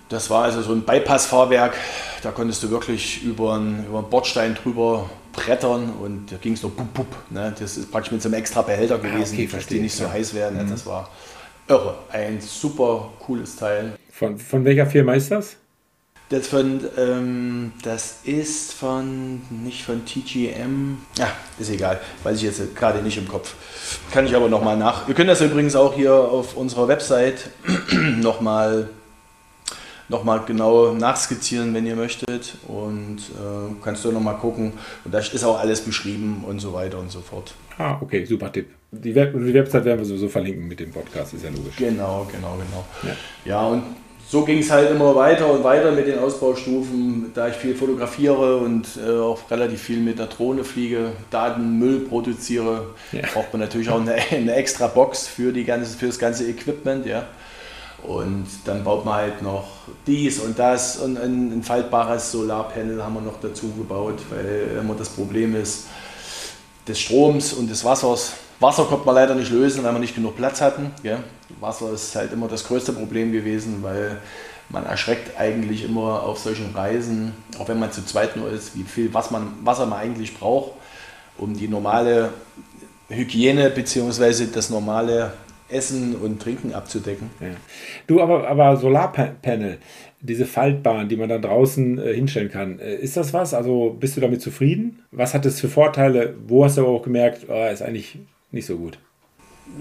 A: Das war also so ein Bypass-Fahrwerk. Da konntest du wirklich über einen, über einen Bordstein drüber brettern und da ging es so bup, bup. Ne? Das ist praktisch mit so einem extra Behälter gewesen, ah, okay, dass die nicht so ja. heiß werden. Mhm. Das war irre. Ein super cooles Teil.
B: Von, von welcher Firma ist das?
A: Das, von, ähm, das ist von, nicht von TGM. Ja, ist egal, weiß ich jetzt gerade nicht im Kopf. Kann ich aber nochmal nach. Wir können das übrigens auch hier auf unserer Website (clears throat) nochmal nochmal genau nachskizzieren, wenn ihr möchtet. Und äh, kannst du nochmal gucken. Und da ist auch alles beschrieben und so weiter und so fort.
B: Ah, okay, super Tipp. Die, Web die Website werden wir sowieso verlinken mit dem Podcast, ist ja logisch.
A: Genau, genau, genau. Ja, ja und so ging es halt immer weiter und weiter mit den Ausbaustufen, da ich viel fotografiere und äh, auch relativ viel mit der Drohne fliege, Daten, Müll produziere, ja. braucht man natürlich auch eine, (laughs) eine, extra Box für, die ganze, für das ganze Equipment. Ja. Und dann baut man halt noch dies und das und ein, ein faltbares Solarpanel haben wir noch dazu gebaut, weil immer das Problem ist des Stroms und des Wassers. Wasser konnte man leider nicht lösen, weil wir nicht genug Platz hatten. Gell? Wasser ist halt immer das größte Problem gewesen, weil man erschreckt eigentlich immer auf solchen Reisen, auch wenn man zu zweit nur ist, wie viel was man, Wasser man eigentlich braucht, um die normale Hygiene bzw. das normale Essen und Trinken abzudecken. Ja.
B: Du, aber, aber Solarpanel, diese faltbaren, die man dann draußen äh, hinstellen kann, äh, ist das was? Also bist du damit zufrieden? Was hat es für Vorteile? Wo hast du aber auch gemerkt, oh, ist eigentlich nicht so gut?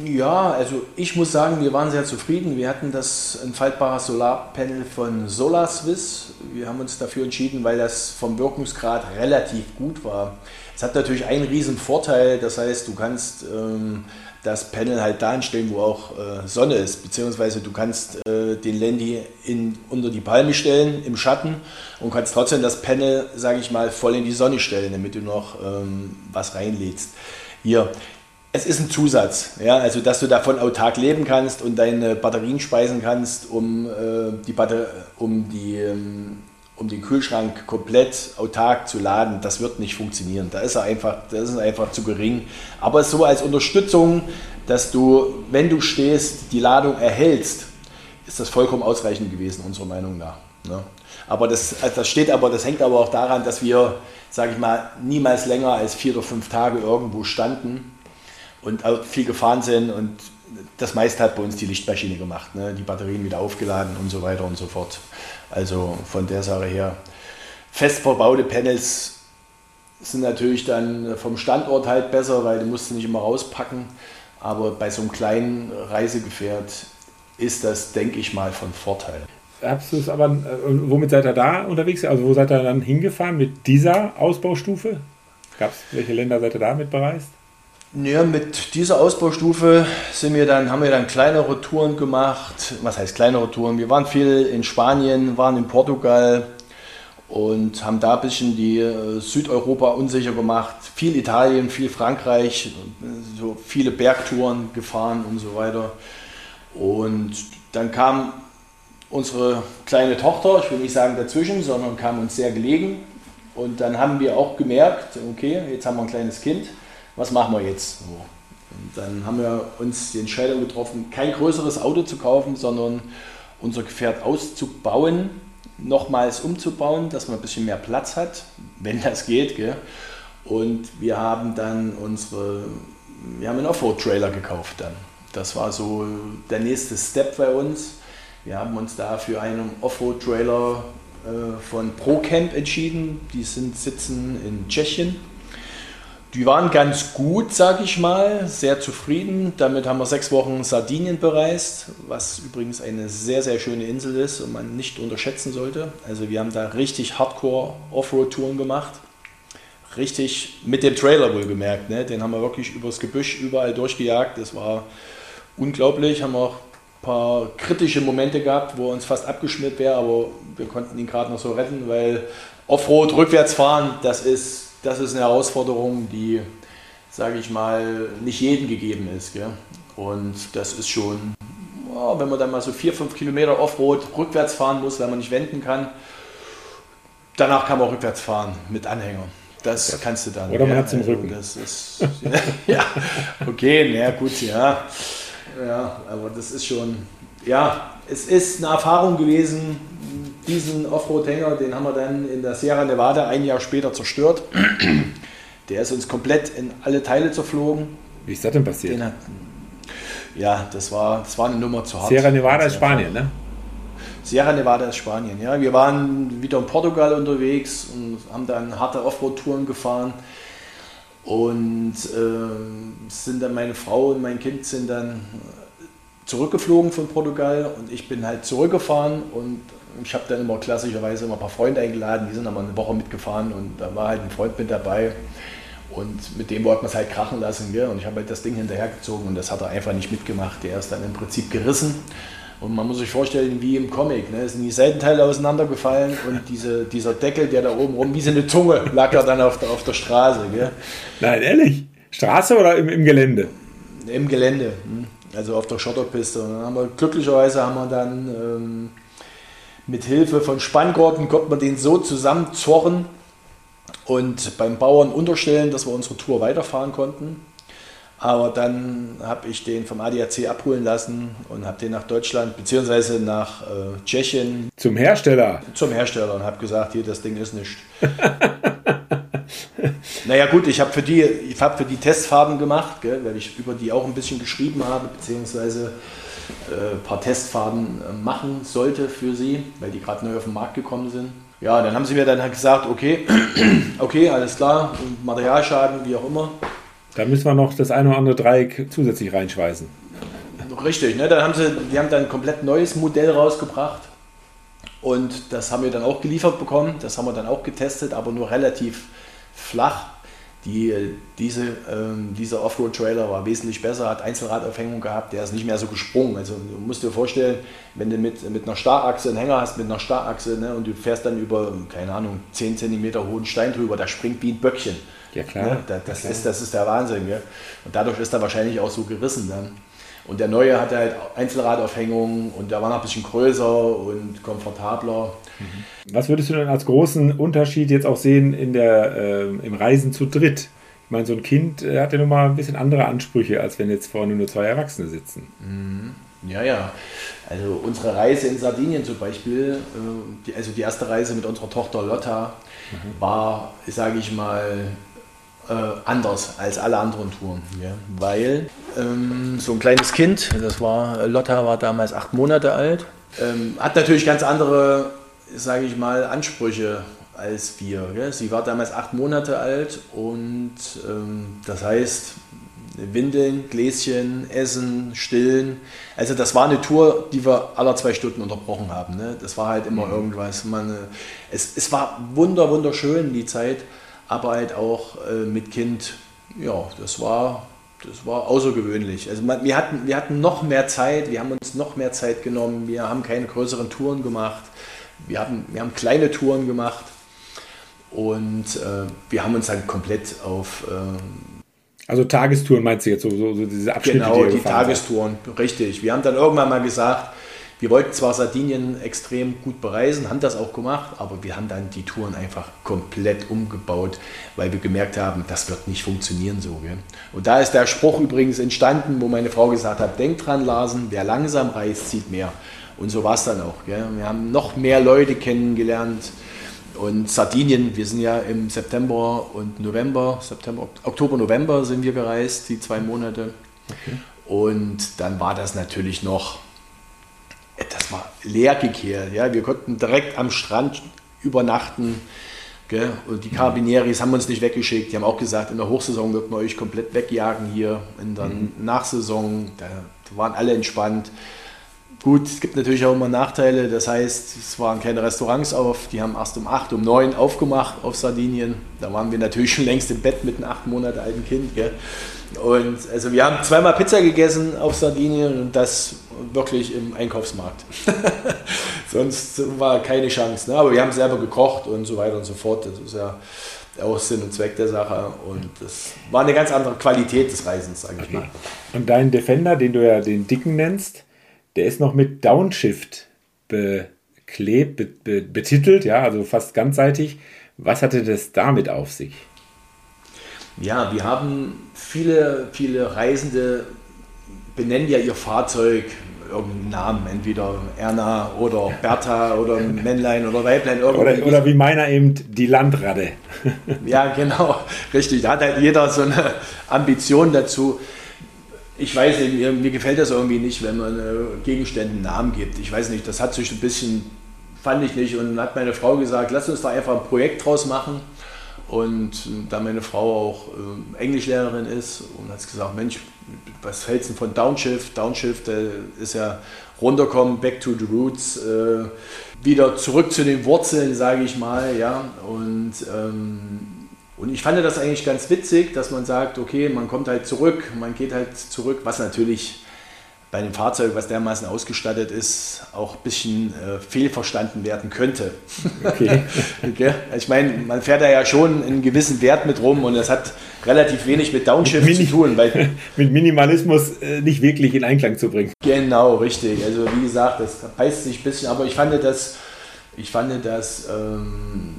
A: Ja, also ich muss sagen, wir waren sehr zufrieden. Wir hatten das ein faltbares Solarpanel von SolarSwiss. Wir haben uns dafür entschieden, weil das vom Wirkungsgrad relativ gut war. Es hat natürlich einen riesen Vorteil, das heißt, du kannst ähm, das Panel halt da hinstellen, wo auch äh, Sonne ist, beziehungsweise du kannst äh, den Landy in, unter die Palme stellen, im Schatten und kannst trotzdem das Panel, sage ich mal, voll in die Sonne stellen, damit du noch ähm, was reinlädst. Hier, es ist ein Zusatz, ja, also dass du davon autark leben kannst und deine Batterien speisen kannst, um äh, die, Batter um die ähm, um den Kühlschrank komplett autark zu laden, das wird nicht funktionieren. Da ist er einfach, das ist einfach zu gering. Aber so als Unterstützung, dass du, wenn du stehst, die Ladung erhältst, ist das vollkommen ausreichend gewesen, unserer Meinung nach. Ne? Aber das, also das steht aber, das hängt aber auch daran, dass wir, sage ich mal, niemals länger als vier oder fünf Tage irgendwo standen und viel gefahren sind und das meiste hat bei uns die Lichtmaschine gemacht, ne? die Batterien wieder aufgeladen und so weiter und so fort. Also von der Sache her, fest verbaute Panels sind natürlich dann vom Standort halt besser, weil du musst sie nicht immer rauspacken. Aber bei so einem kleinen Reisegefährt ist das, denke ich mal, von Vorteil.
B: Habt es aber, äh, womit seid ihr da unterwegs? Also wo seid ihr dann hingefahren mit dieser Ausbaustufe? Gab es, welche Länder seid ihr damit bereist?
A: Ja, mit dieser Ausbaustufe sind wir dann, haben wir dann kleinere Touren gemacht. Was heißt kleinere Touren? Wir waren viel in Spanien, waren in Portugal und haben da ein bisschen die äh, Südeuropa unsicher gemacht. Viel Italien, viel Frankreich, so viele Bergtouren gefahren und so weiter. Und dann kam unsere kleine Tochter, ich will nicht sagen dazwischen, sondern kam uns sehr gelegen. Und dann haben wir auch gemerkt, okay, jetzt haben wir ein kleines Kind was machen wir jetzt? So. Und dann haben wir uns die Entscheidung getroffen, kein größeres Auto zu kaufen, sondern unser Gefährt auszubauen, nochmals umzubauen, dass man ein bisschen mehr Platz hat, wenn das geht. Gell? Und wir haben dann unsere, wir haben einen Offroad-Trailer gekauft dann. Das war so der nächste Step bei uns. Wir haben uns da für einen Offroad-Trailer äh, von ProCamp entschieden. Die sind sitzen in Tschechien die waren ganz gut, sag ich mal, sehr zufrieden. Damit haben wir sechs Wochen Sardinien bereist, was übrigens eine sehr, sehr schöne Insel ist und man nicht unterschätzen sollte. Also wir haben da richtig Hardcore Offroad-Touren gemacht. Richtig mit dem Trailer wohlgemerkt. Ne? Den haben wir wirklich übers Gebüsch überall durchgejagt. Das war unglaublich. Haben auch ein paar kritische Momente gehabt, wo uns fast abgeschmiert wäre, aber wir konnten ihn gerade noch so retten, weil Offroad rückwärts fahren, das ist das ist eine Herausforderung, die, sage ich mal, nicht jedem gegeben ist. Gell? Und das ist schon, oh, wenn man dann mal so vier, fünf Kilometer Offroad rückwärts fahren muss, weil man nicht wenden kann, danach kann man rückwärts fahren mit Anhänger. Das ja. kannst du dann.
B: Oder man hat es im also, Rücken.
A: Das ist, (laughs) ja, okay, na gut, ja. Ja, aber das ist schon, ja, es ist eine Erfahrung gewesen, diesen Offroad-Hänger, den haben wir dann in der Sierra Nevada ein Jahr später zerstört. (clears throat) Der ist uns komplett in alle Teile zerflogen.
B: Wie ist das denn passiert? Hat,
A: ja, das war, das war eine Nummer zu hart.
B: Sierra Nevada ist Spanien, ne?
A: Sierra Nevada ist Spanien, ja. Wir waren wieder in Portugal unterwegs und haben dann harte Offroad-Touren gefahren. Und äh, sind dann meine Frau und mein Kind sind dann zurückgeflogen von Portugal und ich bin halt zurückgefahren und ich habe dann immer klassischerweise immer ein paar Freunde eingeladen, die sind dann mal eine Woche mitgefahren und da war halt ein Freund mit dabei und mit dem wollten wir es halt krachen lassen. Gell? Und ich habe halt das Ding hinterhergezogen und das hat er einfach nicht mitgemacht. Der ist dann im Prinzip gerissen. Und man muss sich vorstellen, wie im Comic. Ne? Sind die Seitenteile auseinandergefallen und diese, dieser Deckel, der da oben rum, wie so eine Zunge, lag er dann auf der, auf der Straße. Gell?
B: Nein, ehrlich? Straße oder im, im Gelände?
A: Im Gelände, hm? also auf der Schotterpiste. Und dann haben wir, glücklicherweise haben wir dann ähm, mit Hilfe von Spanngurten konnte man den so zusammenzorren und beim Bauern unterstellen, dass wir unsere Tour weiterfahren konnten. Aber dann habe ich den vom ADAC abholen lassen und habe den nach Deutschland bzw. nach äh, Tschechien.
B: Zum Hersteller?
A: Zum Hersteller und habe gesagt, hier, das Ding ist nicht. (laughs) naja gut, ich habe für, die, hab für die Testfarben gemacht, gell, weil ich über die auch ein bisschen geschrieben habe, beziehungsweise ein äh, paar Testfahrten äh, machen sollte für sie, weil die gerade neu auf den Markt gekommen sind. Ja, dann haben sie mir dann halt gesagt, okay, (clears throat) okay, alles klar, Materialschaden, wie auch immer.
B: Da müssen wir noch das eine oder andere Dreieck zusätzlich reinschweißen.
A: Richtig, ne? dann haben sie, die haben dann ein komplett neues Modell rausgebracht und das haben wir dann auch geliefert bekommen. Das haben wir dann auch getestet, aber nur relativ flach. Die, diese, ähm, dieser Offroad-Trailer war wesentlich besser, hat Einzelradaufhängung gehabt, der ist nicht mehr so gesprungen. Also du musst dir vorstellen, wenn du mit, mit einer Starrachse einen Hänger hast, mit einer Starrachse ne, und du fährst dann über, keine Ahnung, 10 cm hohen Stein drüber, der springt wie ein Böckchen.
B: Ja klar.
A: Ne? Das, das, ja, Ist, das ist der Wahnsinn. Gell? Und dadurch ist er wahrscheinlich auch so gerissen dann. Und der neue hatte halt Einzelradaufhängung und der war noch ein bisschen größer und komfortabler.
B: Mhm. Was würdest du denn als großen Unterschied jetzt auch sehen in der, äh, im Reisen zu dritt? Ich meine, so ein Kind äh, hat ja nun mal ein bisschen andere Ansprüche, als wenn jetzt vorne nur zwei Erwachsene sitzen.
A: Mhm. Ja, ja. Also unsere Reise in Sardinien zum Beispiel, äh, also die erste Reise mit unserer Tochter Lotta, mhm. war, sage ich mal, äh, anders als alle anderen Touren. Ja? Weil ähm, so ein kleines Kind, das war, Lotta war damals acht Monate alt, ähm, hat natürlich ganz andere, sage ich mal, Ansprüche als wir. Ja? Sie war damals acht Monate alt und ähm, das heißt, Windeln, Gläschen, Essen, Stillen. Also das war eine Tour, die wir alle zwei Stunden unterbrochen haben. Ne? Das war halt immer mhm. irgendwas. Man, äh, es, es war wunder, wunderschön, die Zeit aber halt auch äh, mit Kind, ja, das war, das war außergewöhnlich. Also man, wir, hatten, wir hatten noch mehr Zeit, wir haben uns noch mehr Zeit genommen, wir haben keine größeren Touren gemacht, wir haben, wir haben kleine Touren gemacht und äh, wir haben uns dann komplett auf... Äh,
B: also Tagestouren meinst du jetzt, so, so, so diese
A: Abschnitte? Genau, die, die Tagestouren, richtig. Wir haben dann irgendwann mal gesagt, wir wollten zwar Sardinien extrem gut bereisen, haben das auch gemacht, aber wir haben dann die Touren einfach komplett umgebaut, weil wir gemerkt haben, das wird nicht funktionieren so. Gell? Und da ist der Spruch übrigens entstanden, wo meine Frau gesagt hat, denk dran, Larsen, wer langsam reist, sieht mehr. Und so war es dann auch. Gell? Wir haben noch mehr Leute kennengelernt. Und Sardinien, wir sind ja im September und November, September, Oktober, November sind wir gereist, die zwei Monate. Okay. Und dann war das natürlich noch das war leer gekehrt. Ja? Wir konnten direkt am Strand übernachten. Gell? Und die Carabinieris haben uns nicht weggeschickt. Die haben auch gesagt, in der Hochsaison wird man euch komplett wegjagen hier. In der mhm. Nachsaison, da waren alle entspannt. Gut, es gibt natürlich auch immer Nachteile. Das heißt, es waren keine Restaurants auf. Die haben erst um 8, um 9 aufgemacht auf Sardinien. Da waren wir natürlich schon längst im Bett mit einem 8 Monate alten Kind. Gell? Und also wir haben zweimal Pizza gegessen auf Sardinien und das wirklich im Einkaufsmarkt. (laughs) Sonst war keine Chance. Ne? Aber wir haben selber gekocht und so weiter und so fort. Das ist ja auch Sinn und Zweck der Sache. Und das war eine ganz andere Qualität des Reisens, sage ich okay. mal.
B: Und dein Defender, den du ja den Dicken nennst, der ist noch mit Downshift beklebt, be, be, betitelt, ja, also fast ganzseitig. Was hatte das damit auf sich?
A: Ja, wir haben viele, viele Reisende benennen ja ihr Fahrzeug irgendeinen Namen, entweder Erna oder Bertha oder Männlein oder Weiblein.
B: Oder, oder wie meiner eben die Landratte. (laughs)
A: ja, genau, richtig. Da hat halt jeder so eine Ambition dazu. Ich weiß nicht, mir, mir gefällt das irgendwie nicht, wenn man äh, Gegenständen Namen gibt. Ich weiß nicht, das hat sich ein bisschen, fand ich nicht. Und dann hat meine Frau gesagt, lass uns da einfach ein Projekt draus machen. Und da meine Frau auch äh, Englischlehrerin ist und hat gesagt, Mensch, was hältst du von Downshift? Downshift äh, ist ja runterkommen, back to the roots, äh, wieder zurück zu den Wurzeln, sage ich mal. Ja? Und, ähm, und ich fand das eigentlich ganz witzig, dass man sagt, okay, man kommt halt zurück, man geht halt zurück, was natürlich bei einem Fahrzeug, was dermaßen ausgestattet ist, auch ein bisschen äh, fehlverstanden werden könnte. Okay. (laughs) okay. Ich meine, man fährt da ja schon einen gewissen Wert mit rum und das hat relativ wenig mit Downshift mit zu tun. Weil (laughs)
B: mit Minimalismus äh, nicht wirklich in Einklang zu bringen.
A: Genau, richtig. Also wie gesagt, das beißt sich ein bisschen, aber ich fand das, ich fand das, ähm,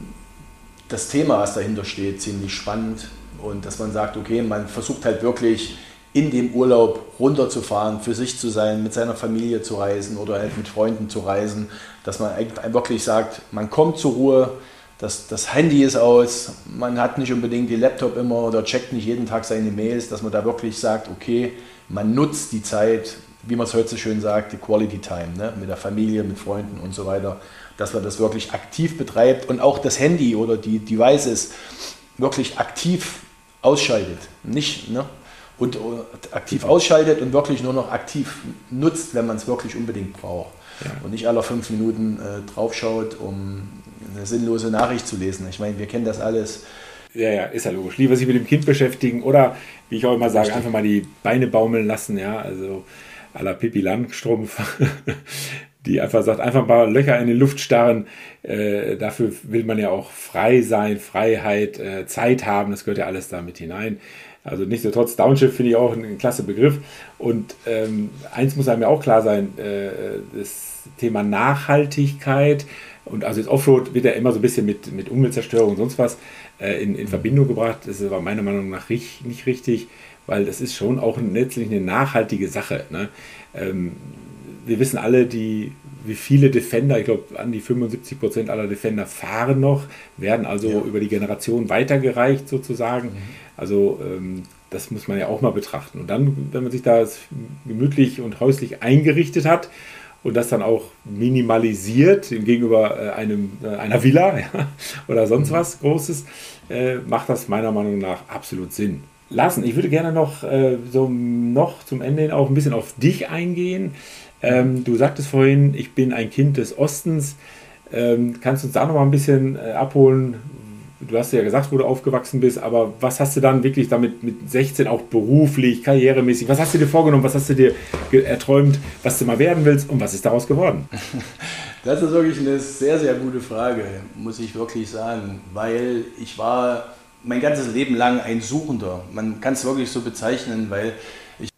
A: das Thema, was dahinter steht, ziemlich spannend und dass man sagt, okay, man versucht halt wirklich in dem Urlaub runterzufahren, für sich zu sein, mit seiner Familie zu reisen oder halt mit Freunden zu reisen, dass man wirklich sagt, man kommt zur Ruhe, das, das Handy ist aus, man hat nicht unbedingt den Laptop immer oder checkt nicht jeden Tag seine Mails, dass man da wirklich sagt, okay, man nutzt die Zeit, wie man es heute so schön sagt, die Quality Time, ne? mit der Familie, mit Freunden und so weiter, dass man das wirklich aktiv betreibt und auch das Handy oder die Devices wirklich aktiv ausschaltet. Nicht, ne? Und aktiv ausschaltet und wirklich nur noch aktiv nutzt, wenn man es wirklich unbedingt braucht. Ja. Und nicht alle fünf Minuten äh, draufschaut, um eine sinnlose Nachricht zu lesen. Ich meine, wir kennen das alles.
B: Ja, ja, ist ja logisch. Lieber sich mit dem Kind beschäftigen oder, wie ich auch immer sage, einfach mal die Beine baumeln lassen, ja, also à la Pippi Langstrumpf, (laughs) die einfach sagt, einfach ein paar Löcher in die Luft starren. Äh, dafür will man ja auch frei sein, Freiheit, äh, Zeit haben, das gehört ja alles da mit hinein. Also nichtsdestotrotz, Downshift finde ich auch ein, klasse Begriff. Und ähm, eins muss einem ja auch klar sein, äh, das Thema Nachhaltigkeit und also jetzt Offroad wird ja immer so ein bisschen mit, mit Umweltzerstörung und sonst was äh, in, in Verbindung gebracht. Das ist aber meiner Meinung nach nicht, nicht richtig, weil das ist schon auch letztlich eine nachhaltige Sache. Ne? Ähm, wir wissen alle, die, wie viele Defender, ich glaube an die 75 Prozent aller Defender fahren noch, werden also ja. über die Generation weitergereicht sozusagen. Mhm. Also ähm, das muss man ja auch mal betrachten. Und dann, wenn man sich da gemütlich und häuslich eingerichtet hat und das dann auch minimalisiert gegenüber äh, einem, äh, einer Villa (laughs) ja, oder sonst was Großes, äh, macht das meiner Meinung nach absolut Sinn. Lassen, ich würde gerne noch, äh, so noch zum Ende hin auch ein bisschen auf dich eingehen. Ähm, du sagtest vorhin, ich bin ein Kind des Ostens. Ähm, kannst du uns da noch mal ein bisschen äh, abholen, du hast ja gesagt, wo du aufgewachsen bist, aber was hast du dann wirklich damit mit 16 auch beruflich, karrieremäßig, was hast du dir vorgenommen, was hast du dir erträumt, was du mal werden willst und was ist daraus geworden? (laughs)
A: Das ist wirklich eine sehr, sehr gute Frage, muss ich wirklich sagen, weil ich war mein ganzes Leben lang ein Suchender. Man kann es wirklich so bezeichnen, weil ich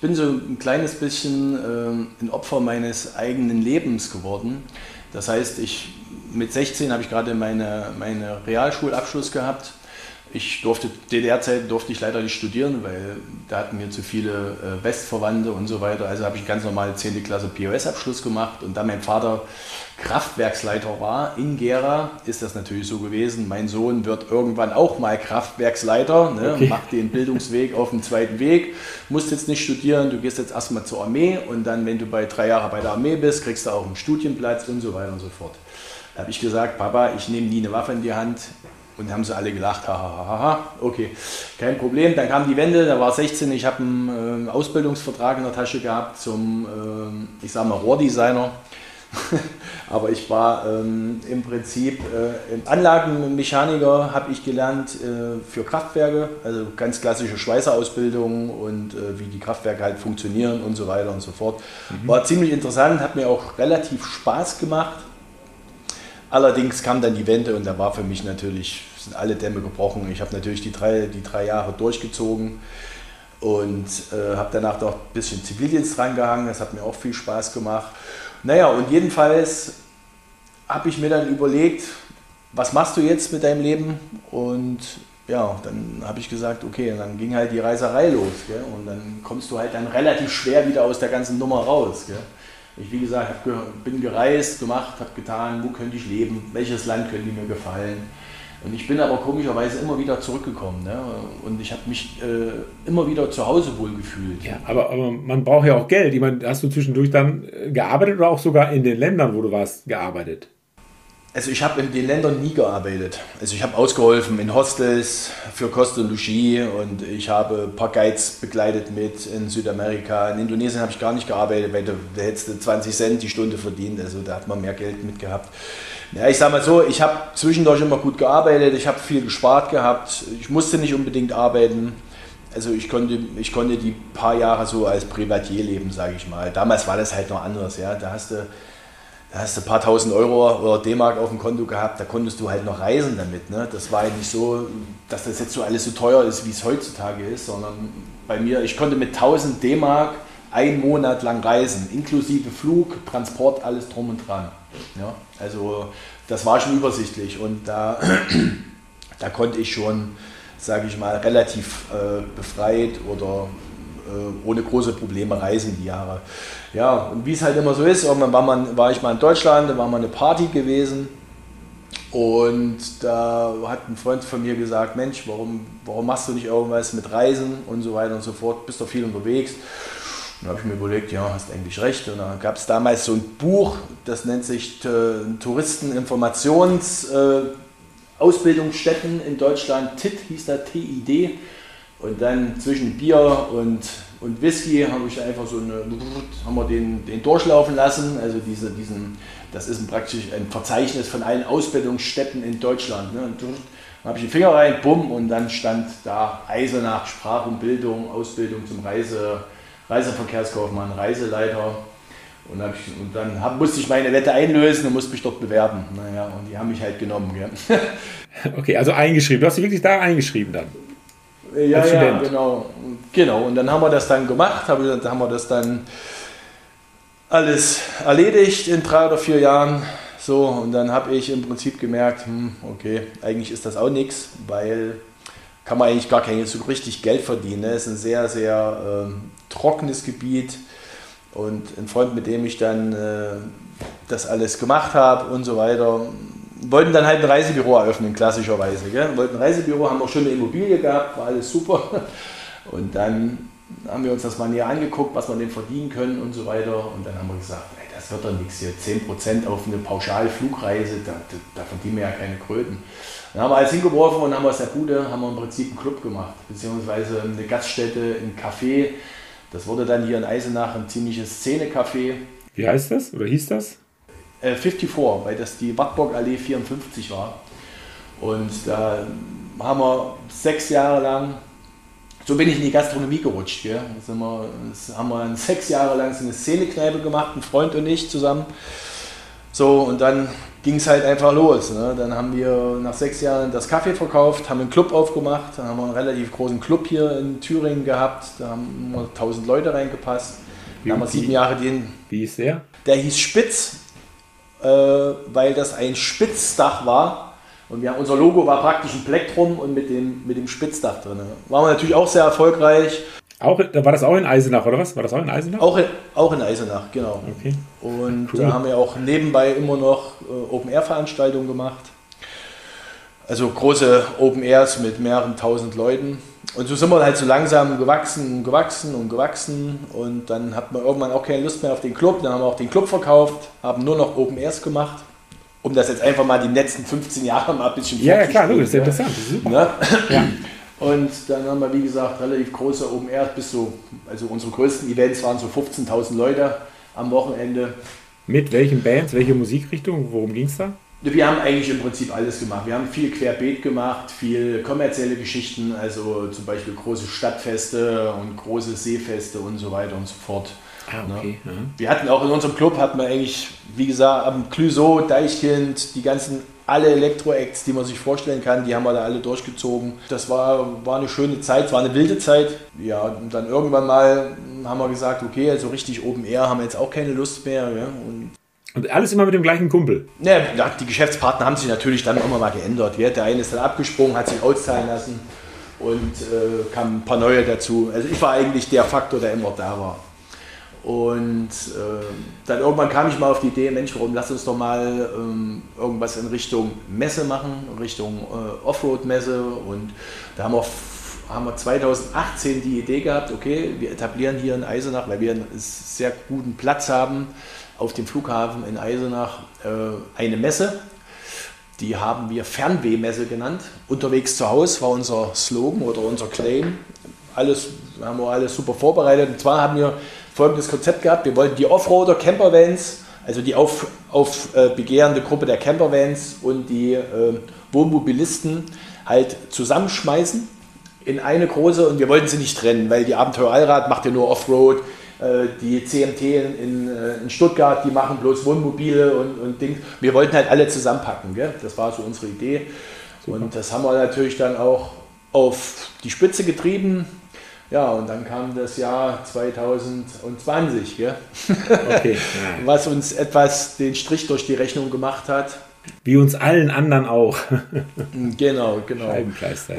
A: bin so ein kleines bisschen äh, ein Opfer meines eigenen Lebens geworden. Das heißt, ich mit 16 habe ich gerade meine, meine Realschulabschluss gehabt. Ich durfte, DDR-Zeit durfte ich leider nicht studieren, weil da hatten wir zu viele äh, Westverwandte und so weiter. Also habe ich ganz normal 10. Klasse POS-Abschluss gemacht und da mein Vater Kraftwerksleiter war in Gera, ist das natürlich so gewesen. Mein Sohn wird irgendwann auch mal Kraftwerksleiter, ne? okay. macht den Bildungsweg auf dem zweiten Weg, musst jetzt nicht studieren, du gehst jetzt erstmal zur Armee und dann, wenn du bei drei Jahren bei der Armee bist, kriegst du auch einen Studienplatz und so weiter und so fort. Da habe ich gesagt, Papa, ich nehme nie eine Waffe in die Hand. Und haben sie alle gelacht, hahaha, okay, kein Problem. Dann kam die Wende, da war 16, ich habe einen äh, Ausbildungsvertrag in der Tasche gehabt zum, äh, ich sage mal, Rohrdesigner. (laughs) Aber ich war ähm, im Prinzip äh, Anlagenmechaniker, habe ich gelernt äh, für Kraftwerke, also ganz klassische Schweißerausbildung und äh, wie die Kraftwerke halt funktionieren und so weiter und so fort. Mhm. War ziemlich interessant, hat mir auch relativ Spaß gemacht. Allerdings kam dann die Wende und da war für mich natürlich, sind alle Dämme gebrochen. Ich habe natürlich die drei, die drei Jahre durchgezogen und äh, habe danach doch ein bisschen Zivildienst drangehangen. Das hat mir auch viel Spaß gemacht. Naja, und jedenfalls habe ich mir dann überlegt, was machst du jetzt mit deinem Leben? Und ja, dann habe ich gesagt, okay, und dann ging halt die Reiserei los. Gell? Und dann kommst du halt dann relativ schwer wieder aus der ganzen Nummer raus. Gell? Ich, wie gesagt, bin gereist, gemacht, habe getan, wo könnte ich leben, welches Land könnte mir gefallen. Und ich bin aber komischerweise immer wieder zurückgekommen. Ne? Und ich habe mich äh, immer wieder zu Hause wohl gefühlt.
B: Ja, aber, aber man braucht ja auch Geld. Ich meine, hast du zwischendurch dann äh, gearbeitet oder auch sogar in den Ländern, wo du warst, gearbeitet?
A: Also ich habe in den Ländern nie gearbeitet. Also ich habe ausgeholfen in Hostels für Kost und Logis und ich habe ein paar Guides begleitet mit in Südamerika. In Indonesien habe ich gar nicht gearbeitet, weil da, hättest du 20 Cent die Stunde verdient. Also da hat man mehr Geld mit gehabt. Ja, ich sage mal so, ich habe zwischendurch immer gut gearbeitet, ich habe viel gespart gehabt. Ich musste nicht unbedingt arbeiten. Also ich konnte, ich konnte die paar Jahre so als Privatier leben, sage ich mal. Damals war das halt noch anders. Ja? Da hast du da hast du ein paar tausend Euro oder D-Mark auf dem Konto gehabt, da konntest du halt noch reisen damit. Ne? Das war ja nicht so, dass das jetzt so alles so teuer ist, wie es heutzutage ist, sondern bei mir, ich konnte mit 1000 D-Mark einen Monat lang reisen, inklusive Flug, Transport, alles drum und dran. Ja? Also das war schon übersichtlich und da, (clears throat) da konnte ich schon, sage ich mal, relativ äh, befreit oder ohne große Probleme reisen die Jahre. Ja, und wie es halt immer so ist, irgendwann war, man, war ich mal in Deutschland, da war mal eine Party gewesen und da hat ein Freund von mir gesagt, Mensch, warum, warum machst du nicht irgendwas mit Reisen und so weiter und so fort, bist doch viel unterwegs. Und da habe ich mir überlegt, ja, hast eigentlich recht. Und da gab es damals so ein Buch, das nennt sich äh, Touristeninformations äh, in Deutschland, TIT hieß da, TID. Und dann zwischen Bier und, und Whisky habe ich einfach so eine, haben wir den, den durchlaufen lassen. Also diese, diesen, das ist praktisch ein Verzeichnis von allen Ausbildungsstätten in Deutschland. Ne? Und dann habe ich den Finger rein, bumm, und dann stand da Eisenach, Sprach und Bildung, Ausbildung zum Reise, Reiseverkehrskaufmann, Reiseleiter. Und, ich, und dann hab, musste ich meine Wette einlösen und musste mich dort bewerben. Naja, und die haben mich halt genommen. (laughs)
B: Okay, also eingeschrieben. Du hast dich wirklich da eingeschrieben dann.
A: Ja, ja, genau. Genau, und dann haben wir das dann gemacht, haben wir das dann alles erledigt in drei oder vier Jahren. So, und dann habe ich im Prinzip gemerkt, hm, okay, eigentlich ist das auch nichts, weil kann man eigentlich gar kein so richtig Geld verdienen. Es ist ein sehr, sehr äh, trockenes Gebiet. Und ein Freund, mit dem ich dann äh, das alles gemacht habe und so weiter, wollten dann halt ein Reisebüro eröffnen, klassischerweise. Gell? Wollten ein Reisebüro, haben auch schon eine Immobilie gehabt, war alles super. (laughs) Und dann haben wir uns das mal näher angeguckt, was wir denn verdienen können und so weiter. Und dann haben wir gesagt, ey, das wird doch nichts hier. 10% auf eine Pauschalflugreise, da, da, da, verdienen wir ja keine Kröten. Dann haben wir alles hingeworfen und haben aus der Bude haben wir im Prinzip einen Club gemacht, beziehungsweise eine Gaststätte, ein Café. Das wurde dann hier in Eisenach ein ziemliches Szene-Café.
B: Wie heißt das oder hieß das?
A: 54, äh, weil das die Wartburg Allee 54 war. Und da haben wir sechs Jahre lang, so bin ich in die Gastronomie gerutscht. Gell? Das haben, wir, das haben wir sechs Jahre lang so eine Szenekneipe gemacht, ein Freund und ich zusammen. So, und dann ging es halt einfach los. Ne? Dann haben wir nach sechs Jahren das Kaffee verkauft, haben einen Club aufgemacht, dann haben wir einen relativ großen Club hier in Thüringen gehabt, da haben 1000 Leute reingepasst. Wie, haben wir sieben Jahre den.
B: Wie ist der?
A: Der hieß Spitz, äh, weil das ein Spitzdach war. Und wir, unser Logo war praktisch ein Plektrum und mit dem, mit dem Spitzdach drin. Waren wir natürlich auch sehr erfolgreich.
B: Auch, war das auch in Eisenach oder was? War das auch in Eisenach?
A: Auch in, auch in Eisenach, genau.
B: Okay.
A: Und cool. da haben wir auch nebenbei immer noch äh, Open-Air-Veranstaltungen gemacht. Also große Open Airs mit mehreren tausend Leuten. Und so sind wir halt so langsam gewachsen und gewachsen und gewachsen. Und dann hat man irgendwann auch keine Lust mehr auf den Club. Dann haben wir auch den Club verkauft, haben nur noch Open Airs gemacht. Um das jetzt einfach mal die letzten 15 Jahre mal ein bisschen
B: Ja, ja klar, das ist interessant. Das ist super.
A: Ne? Ja. Und dann haben wir, wie gesagt, relativ große Open Airs bis so, also unsere größten Events waren so 15.000 Leute am Wochenende.
B: Mit welchen Bands, welche Musikrichtung, worum ging es da?
A: Wir haben eigentlich im Prinzip alles gemacht. Wir haben viel Querbeet gemacht, viel kommerzielle Geschichten, also zum Beispiel große Stadtfeste und große Seefeste und so weiter und so fort.
B: Ah, okay.
A: Ne? Wir hatten auch in unserem Club, hatten wir eigentlich, wie gesagt, am Clüso, Deichkind, die ganzen, alle Elektro-Acts, die man sich vorstellen kann, die haben wir da alle durchgezogen. Das war, war eine schöne Zeit, war eine wilde Zeit. Ja, und dann irgendwann mal haben wir gesagt, okay, also richtig Open Air haben wir jetzt auch keine Lust mehr. Ja? Und
B: und alles immer mit dem gleichen Kumpel.
A: Ja, die Geschäftspartner haben sich natürlich dann immer mal geändert. Der eine ist dann abgesprungen, hat sich auszahlen lassen und äh, kamen ein paar neue dazu. Also ich war eigentlich der Faktor, der immer da war. Und äh, dann irgendwann kam ich mal auf die Idee, Mensch, warum lass uns doch mal ähm, irgendwas in Richtung Messe machen, Richtung äh, Offroad-Messe. Und da haben wir, haben wir 2018 die Idee gehabt, okay, wir etablieren hier in Eisenach, weil wir einen sehr guten Platz haben, auf dem Flughafen in Eisenach äh, eine Messe. Die haben wir Fernwehmesse genannt. Unterwegs zu Hause war unser Slogan oder unser Claim. Alles haben wir alles super vorbereitet. Und zwar haben wir folgendes Konzept gehabt. Wir wollten die Offroader Campervans, also die auf, auf äh, begehrende Gruppe der Campervans und die äh, Wohnmobilisten halt zusammenschmeißen in eine große und wir wollten sie nicht trennen, weil die Abenteuer Allrad macht ja nur Offroad, die CMT in, äh, in, Stuttgart, die machen bloß Wohnmobile und, und Ding. Wir wollten halt alle zusammenpacken. Gell? Das war so unsere Idee. Super. Und das haben wir natürlich dann auch auf die Spitze getrieben. Ja, und dann kam das Jahr 2020, gell? Okay, ja. (laughs) was uns etwas den Strich durch die Rechnung gemacht hat.
B: Wie uns allen anderen auch. (laughs)
A: genau, genau.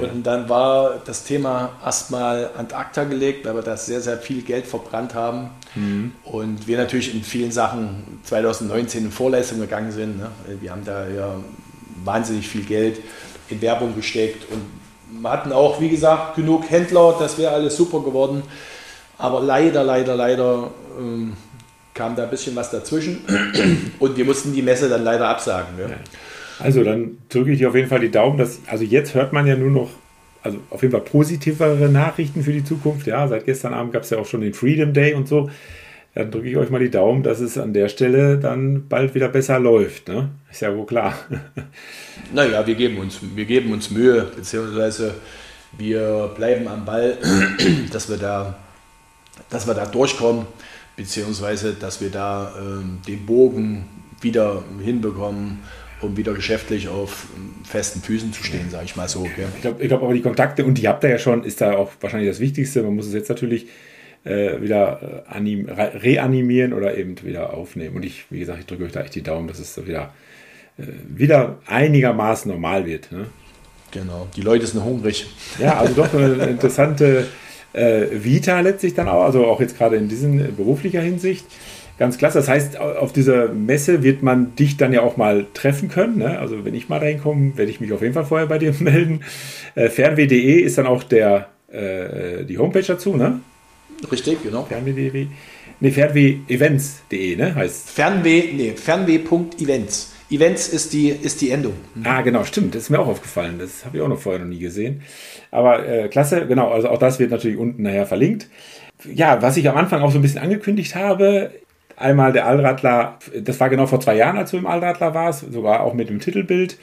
A: Und dann war das Thema erstmal an acta gelegt, weil wir da sehr, sehr viel Geld verbrannt haben. Mhm. Und wir natürlich in vielen Sachen 2019 in Vorleistung gegangen sind. Ne? Wir haben da ja wahnsinnig viel Geld in Werbung gesteckt und wir hatten auch, wie gesagt, genug Händler, das wäre alles super geworden. Aber leider, leider, leider ähm, kam da ein bisschen was dazwischen (clears throat) und wir mussten die Messe dann leider absagen. Ne?
B: Also dann drücke ich dir auf jeden Fall die Daumen, dass, also jetzt hört man ja nur noch, also auf jeden Fall positivere Nachrichten für die Zukunft. Ja, seit gestern Abend gab es ja auch schon den Freedom Day und so. Dann drücke ich euch mal die Daumen, dass es an der Stelle dann bald wieder besser läuft. Ne? Ist ja wohl klar. (laughs)
A: Naja, wir geben uns, wir geben uns Mühe, beziehungsweise wir bleiben am Ball, (clears throat) dass wir da, dass wir da durchkommen beziehungsweise dass wir da ähm, den Bogen wieder hinbekommen, um wieder geschäftlich auf ähm, festen Füßen zu stehen, sage ich mal so. Gell?
B: Ich glaube glaub aber die Kontakte, und die habt ihr ja schon, ist da auch wahrscheinlich das Wichtigste. Man muss es jetzt natürlich äh, wieder äh, reanimieren oder eben wieder aufnehmen. Und ich, wie gesagt, ich drücke euch da echt die Daumen, dass es wieder, äh, wieder einigermaßen normal wird. Ne?
A: Genau, die Leute sind hungrig.
B: Ja, also doch eine (laughs) interessante äh, Vita letztlich dann auch, also auch jetzt gerade in diesen äh, beruflicher Hinsicht. Ganz klasse. Das heißt, auf dieser Messe wird man dich dann ja auch mal treffen können. Ne? Also wenn ich mal reinkomme, werde ich mich auf jeden Fall vorher bei dir (laughs) melden. Äh, Fernweh.de ist dann auch der, äh, die Homepage dazu, ne?
A: Richtig, genau.
B: Fernweh.de. Ne, Fernweh-Events.de, ne? Heißt.
A: Fernweh, nee, Fernweh.events. Events ist die, ist die Endung.
B: Ah, genau, stimmt. Das ist mir auch aufgefallen. Das habe ich auch noch vorher noch nie gesehen. Aber äh, klasse, genau. Also auch das wird natürlich unten nachher verlinkt. Ja, was ich am Anfang auch so ein bisschen angekündigt habe, einmal der Allradler, das war genau vor zwei Jahren, als du im Allradler warst, sogar auch mit dem Titelbild.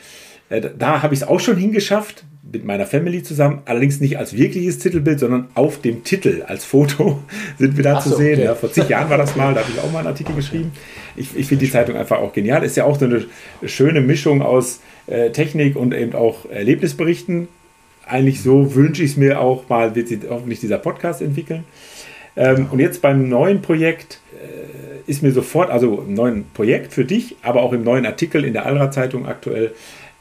B: Äh, da habe ich es auch schon hingeschafft, mit meiner Family zusammen, allerdings nicht als wirkliches Titelbild, sondern auf dem Titel als Foto (laughs) sind wir da so, zu sehen. Okay. Ja, vor zig Jahren war das mal, da habe ich auch mal einen Artikel geschrieben. Ich, ich finde die Zeitung einfach auch genial. Ist ja auch so eine schöne Mischung aus äh, Technik und eben auch Erlebnisberichten. Eigentlich so wünsche ich es mir auch mal, wird sich hoffentlich dieser Podcast entwickeln. Ähm, und jetzt beim neuen Projekt äh, ist mir sofort, also im neuen Projekt für dich, aber auch im neuen Artikel in der Allrad-Zeitung aktuell,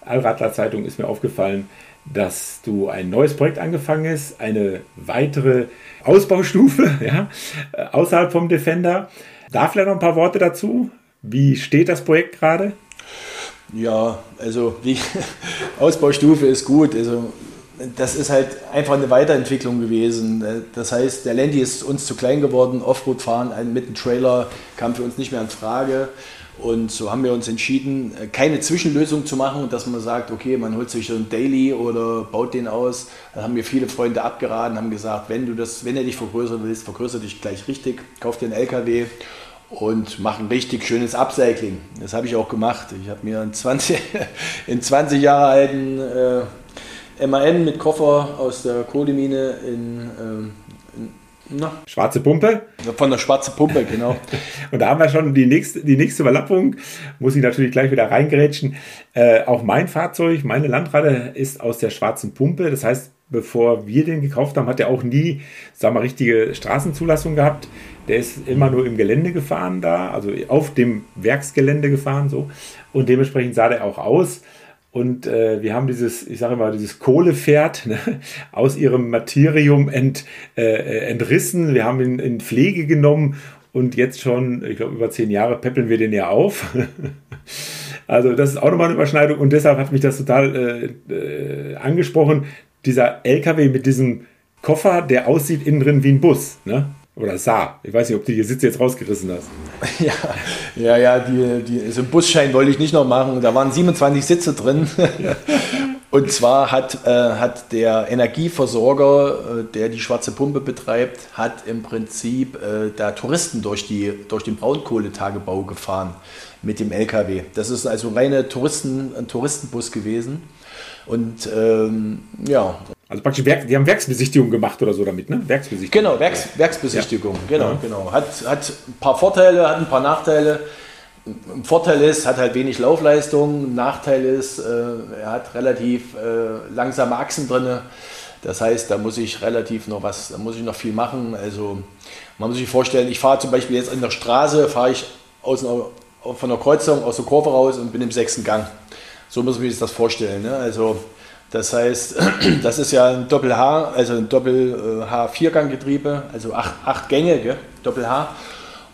B: Allradler-Zeitung ist mir aufgefallen, dass du ein neues Projekt angefangen hast, eine weitere Ausbaustufe (laughs) ja, äh, außerhalb vom Defender. Da vielleicht noch ein paar Worte dazu. Wie steht das Projekt gerade?
A: Ja, also die (laughs) Ausbaustufe ist gut. Also das ist halt einfach eine Weiterentwicklung gewesen. Das heißt, der Landy ist uns zu klein geworden. Offroad fahren mit dem Trailer kam für uns nicht mehr in Frage. Und so haben wir uns entschieden, keine Zwischenlösung zu machen dass man sagt, okay, man holt sich so ein Daily oder baut den aus. Da haben mir viele Freunde abgeraten, haben gesagt, wenn du das, wenn er dich vergrößern willst, vergrößer dich gleich richtig, kauf dir einen LKW und mach ein richtig schönes Upcycling. Das habe ich auch gemacht. Ich habe mir einen 20, in 20 Jahre alten äh, MAN mit Koffer aus der Kohlemine in, ähm,
B: na. Schwarze Pumpe?
A: Von der schwarzen Pumpe, genau. (laughs)
B: und da haben wir schon die nächste, die nächste Überlappung. Muss ich natürlich gleich wieder reingerätschen. Äh, auch mein Fahrzeug, meine Landrade ist aus der schwarzen Pumpe. Das heißt, bevor wir den gekauft haben, hat er auch nie, sagen wir, richtige Straßenzulassung gehabt. Der ist immer nur im Gelände gefahren da, also auf dem Werksgelände gefahren so. Und dementsprechend sah der auch aus. Und äh, wir haben dieses, ich sage mal, dieses Kohlepferd ne, (laughs) aus ihrem Materium ent, äh, entrissen. Wir haben ihn in Pflege genommen und jetzt schon, ich glaube, über zehn Jahre peppeln wir den ja auf. (laughs) also das ist auch nochmal eine Überschneidung und deshalb hat mich das total äh, äh, angesprochen. Dieser LKW mit diesem Koffer, der aussieht innen drin wie ein Bus. Ne? Oder sah. Ich weiß nicht, ob du die Sitze jetzt rausgerissen hast. (laughs)
A: Ja, ja, ja die, die, so einen Busschein wollte ich nicht noch machen. Da waren 27 Sitze drin. (laughs) Und zwar hat, äh, hat der Energieversorger, äh, der die schwarze Pumpe betreibt, hat im Prinzip äh, da Touristen durch, die, durch den Braunkohletagebau gefahren mit dem LKW. Das ist also reine Touristen, ein Touristenbus gewesen. Und ähm, ja,
B: also praktisch, Werk, die haben Werksbesichtigung gemacht oder so damit, ne?
A: Werksbesichtigung. Genau, Werks, Werksbesichtigung, ja. genau, ja. genau. Hat, hat ein paar Vorteile, hat ein paar Nachteile. Ein Vorteil ist, hat halt wenig Laufleistung. Ein Nachteil ist, äh, er hat relativ äh, langsame Achsen drin. Das heißt, da muss ich relativ noch was, da muss ich noch viel machen. Also man muss sich vorstellen, ich fahre zum Beispiel jetzt in der Straße, fahre ich aus einer, von der Kreuzung aus der Kurve raus und bin im sechsten Gang. So muss man sich das vorstellen. Ne? Also das heißt, (clears throat) das ist ja ein Doppel-H, also ein Doppel-H-Viergang-Getriebe, also acht, acht Gänge? Doppel-H.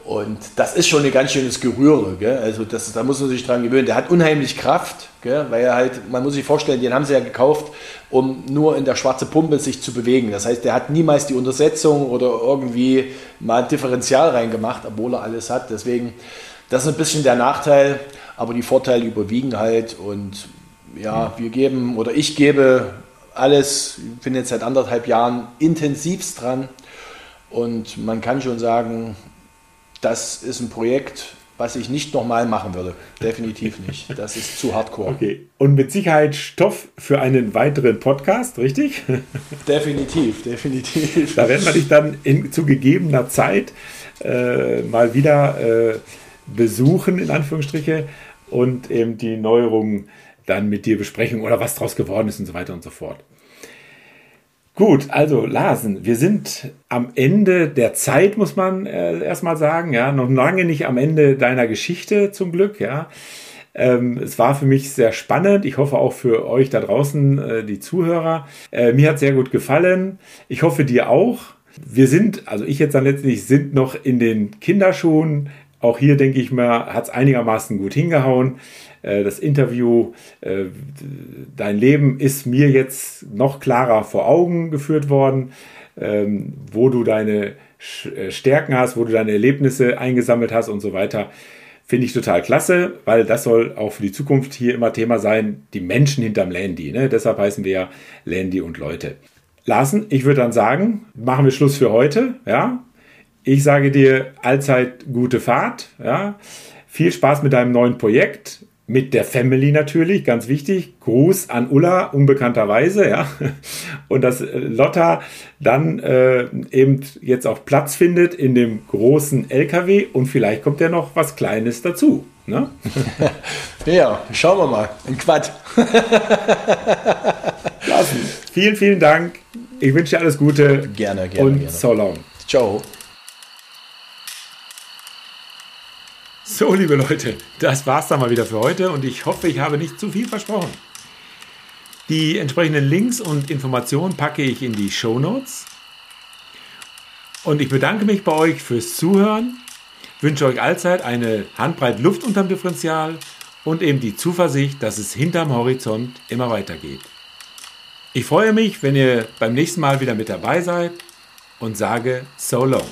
A: Und das ist schon ein ganz schönes Gerühre. Gell? Also das, da muss man sich dran gewöhnen. Der hat unheimlich Kraft, gell? weil er halt, man muss sich vorstellen, den haben sie ja gekauft, um nur in der schwarzen Pumpe sich zu bewegen. Das heißt, der hat niemals die Untersetzung oder irgendwie mal ein Differential reingemacht, obwohl er alles hat. Deswegen, das ist ein bisschen der Nachteil, aber die Vorteile überwiegen halt und ja, wir geben oder ich gebe alles, ich bin jetzt seit anderthalb Jahren intensivst dran und man kann schon sagen, das ist ein Projekt, was ich nicht nochmal machen würde. Definitiv nicht. Das ist zu hardcore.
B: Okay. Und mit Sicherheit Stoff für einen weiteren Podcast, richtig?
A: Definitiv, definitiv.
B: Da werden wir dich dann in, zu gegebener Zeit äh, mal wieder äh, besuchen, in Anführungsstriche, und eben die Neuerungen dann mit dir besprechen oder was daraus geworden ist und so weiter und so fort. Gut, also Larsen, wir sind am Ende der Zeit, muss man äh, erstmal sagen, ja, noch lange nicht am Ende deiner Geschichte zum Glück, ja. Ähm, es war für mich sehr spannend. Ich hoffe auch für euch da draußen, äh, die Zuhörer. Äh, mir hat sehr gut gefallen. Ich hoffe dir auch. Wir sind, also ich jetzt dann letztlich, sind noch in den Kinderschuhen. Auch hier denke ich mal, hat es einigermaßen gut hingehauen. Äh, das Interview, äh, dein Leben ist mir jetzt noch klarer vor Augen geführt worden, ähm, wo du deine äh, Stärken hast, wo du deine Erlebnisse eingesammelt hast und so weiter. Finde ich total klasse, weil das soll auch für die Zukunft hier immer Thema sein, die Menschen hinterm Landy. Ne? Deshalb heißen wir ja Landy und Leute. Larsen, ich würde dann sagen, machen wir Schluss für heute. Ja? Ich sage dir allzeit gute Fahrt. Ja? Viel Spaß mit deinem neuen Projekt mit der Family natürlich, ganz wichtig. Gruß an Ulla, unbekannterweise, ja. Und dass äh, Lotta dann äh, eben jetzt auch Platz findet in dem großen LKW und vielleicht kommt ja noch was Kleines dazu. Ne? (laughs)
A: ja, schauen wir mal. Ein Quad.
B: Lassen. Vielen, vielen Dank. Ich wünsche dir alles Gute.
A: Gerne, gerne.
B: Und
A: gerne.
B: so long.
A: Ciao.
B: So, liebe Leute, das war's dann mal wieder für heute und ich hoffe, ich habe nicht zu viel versprochen. Die entsprechenden Links und Informationen packe ich in die Show Notes. Und ich bedanke mich bei euch fürs Zuhören, wünsche euch allzeit eine Handbreit Luft unterm Differential und eben die Zuversicht, dass es hinterm Horizont immer weitergeht. Ich freue mich, wenn ihr beim nächsten Mal wieder mit dabei seid und sage so long.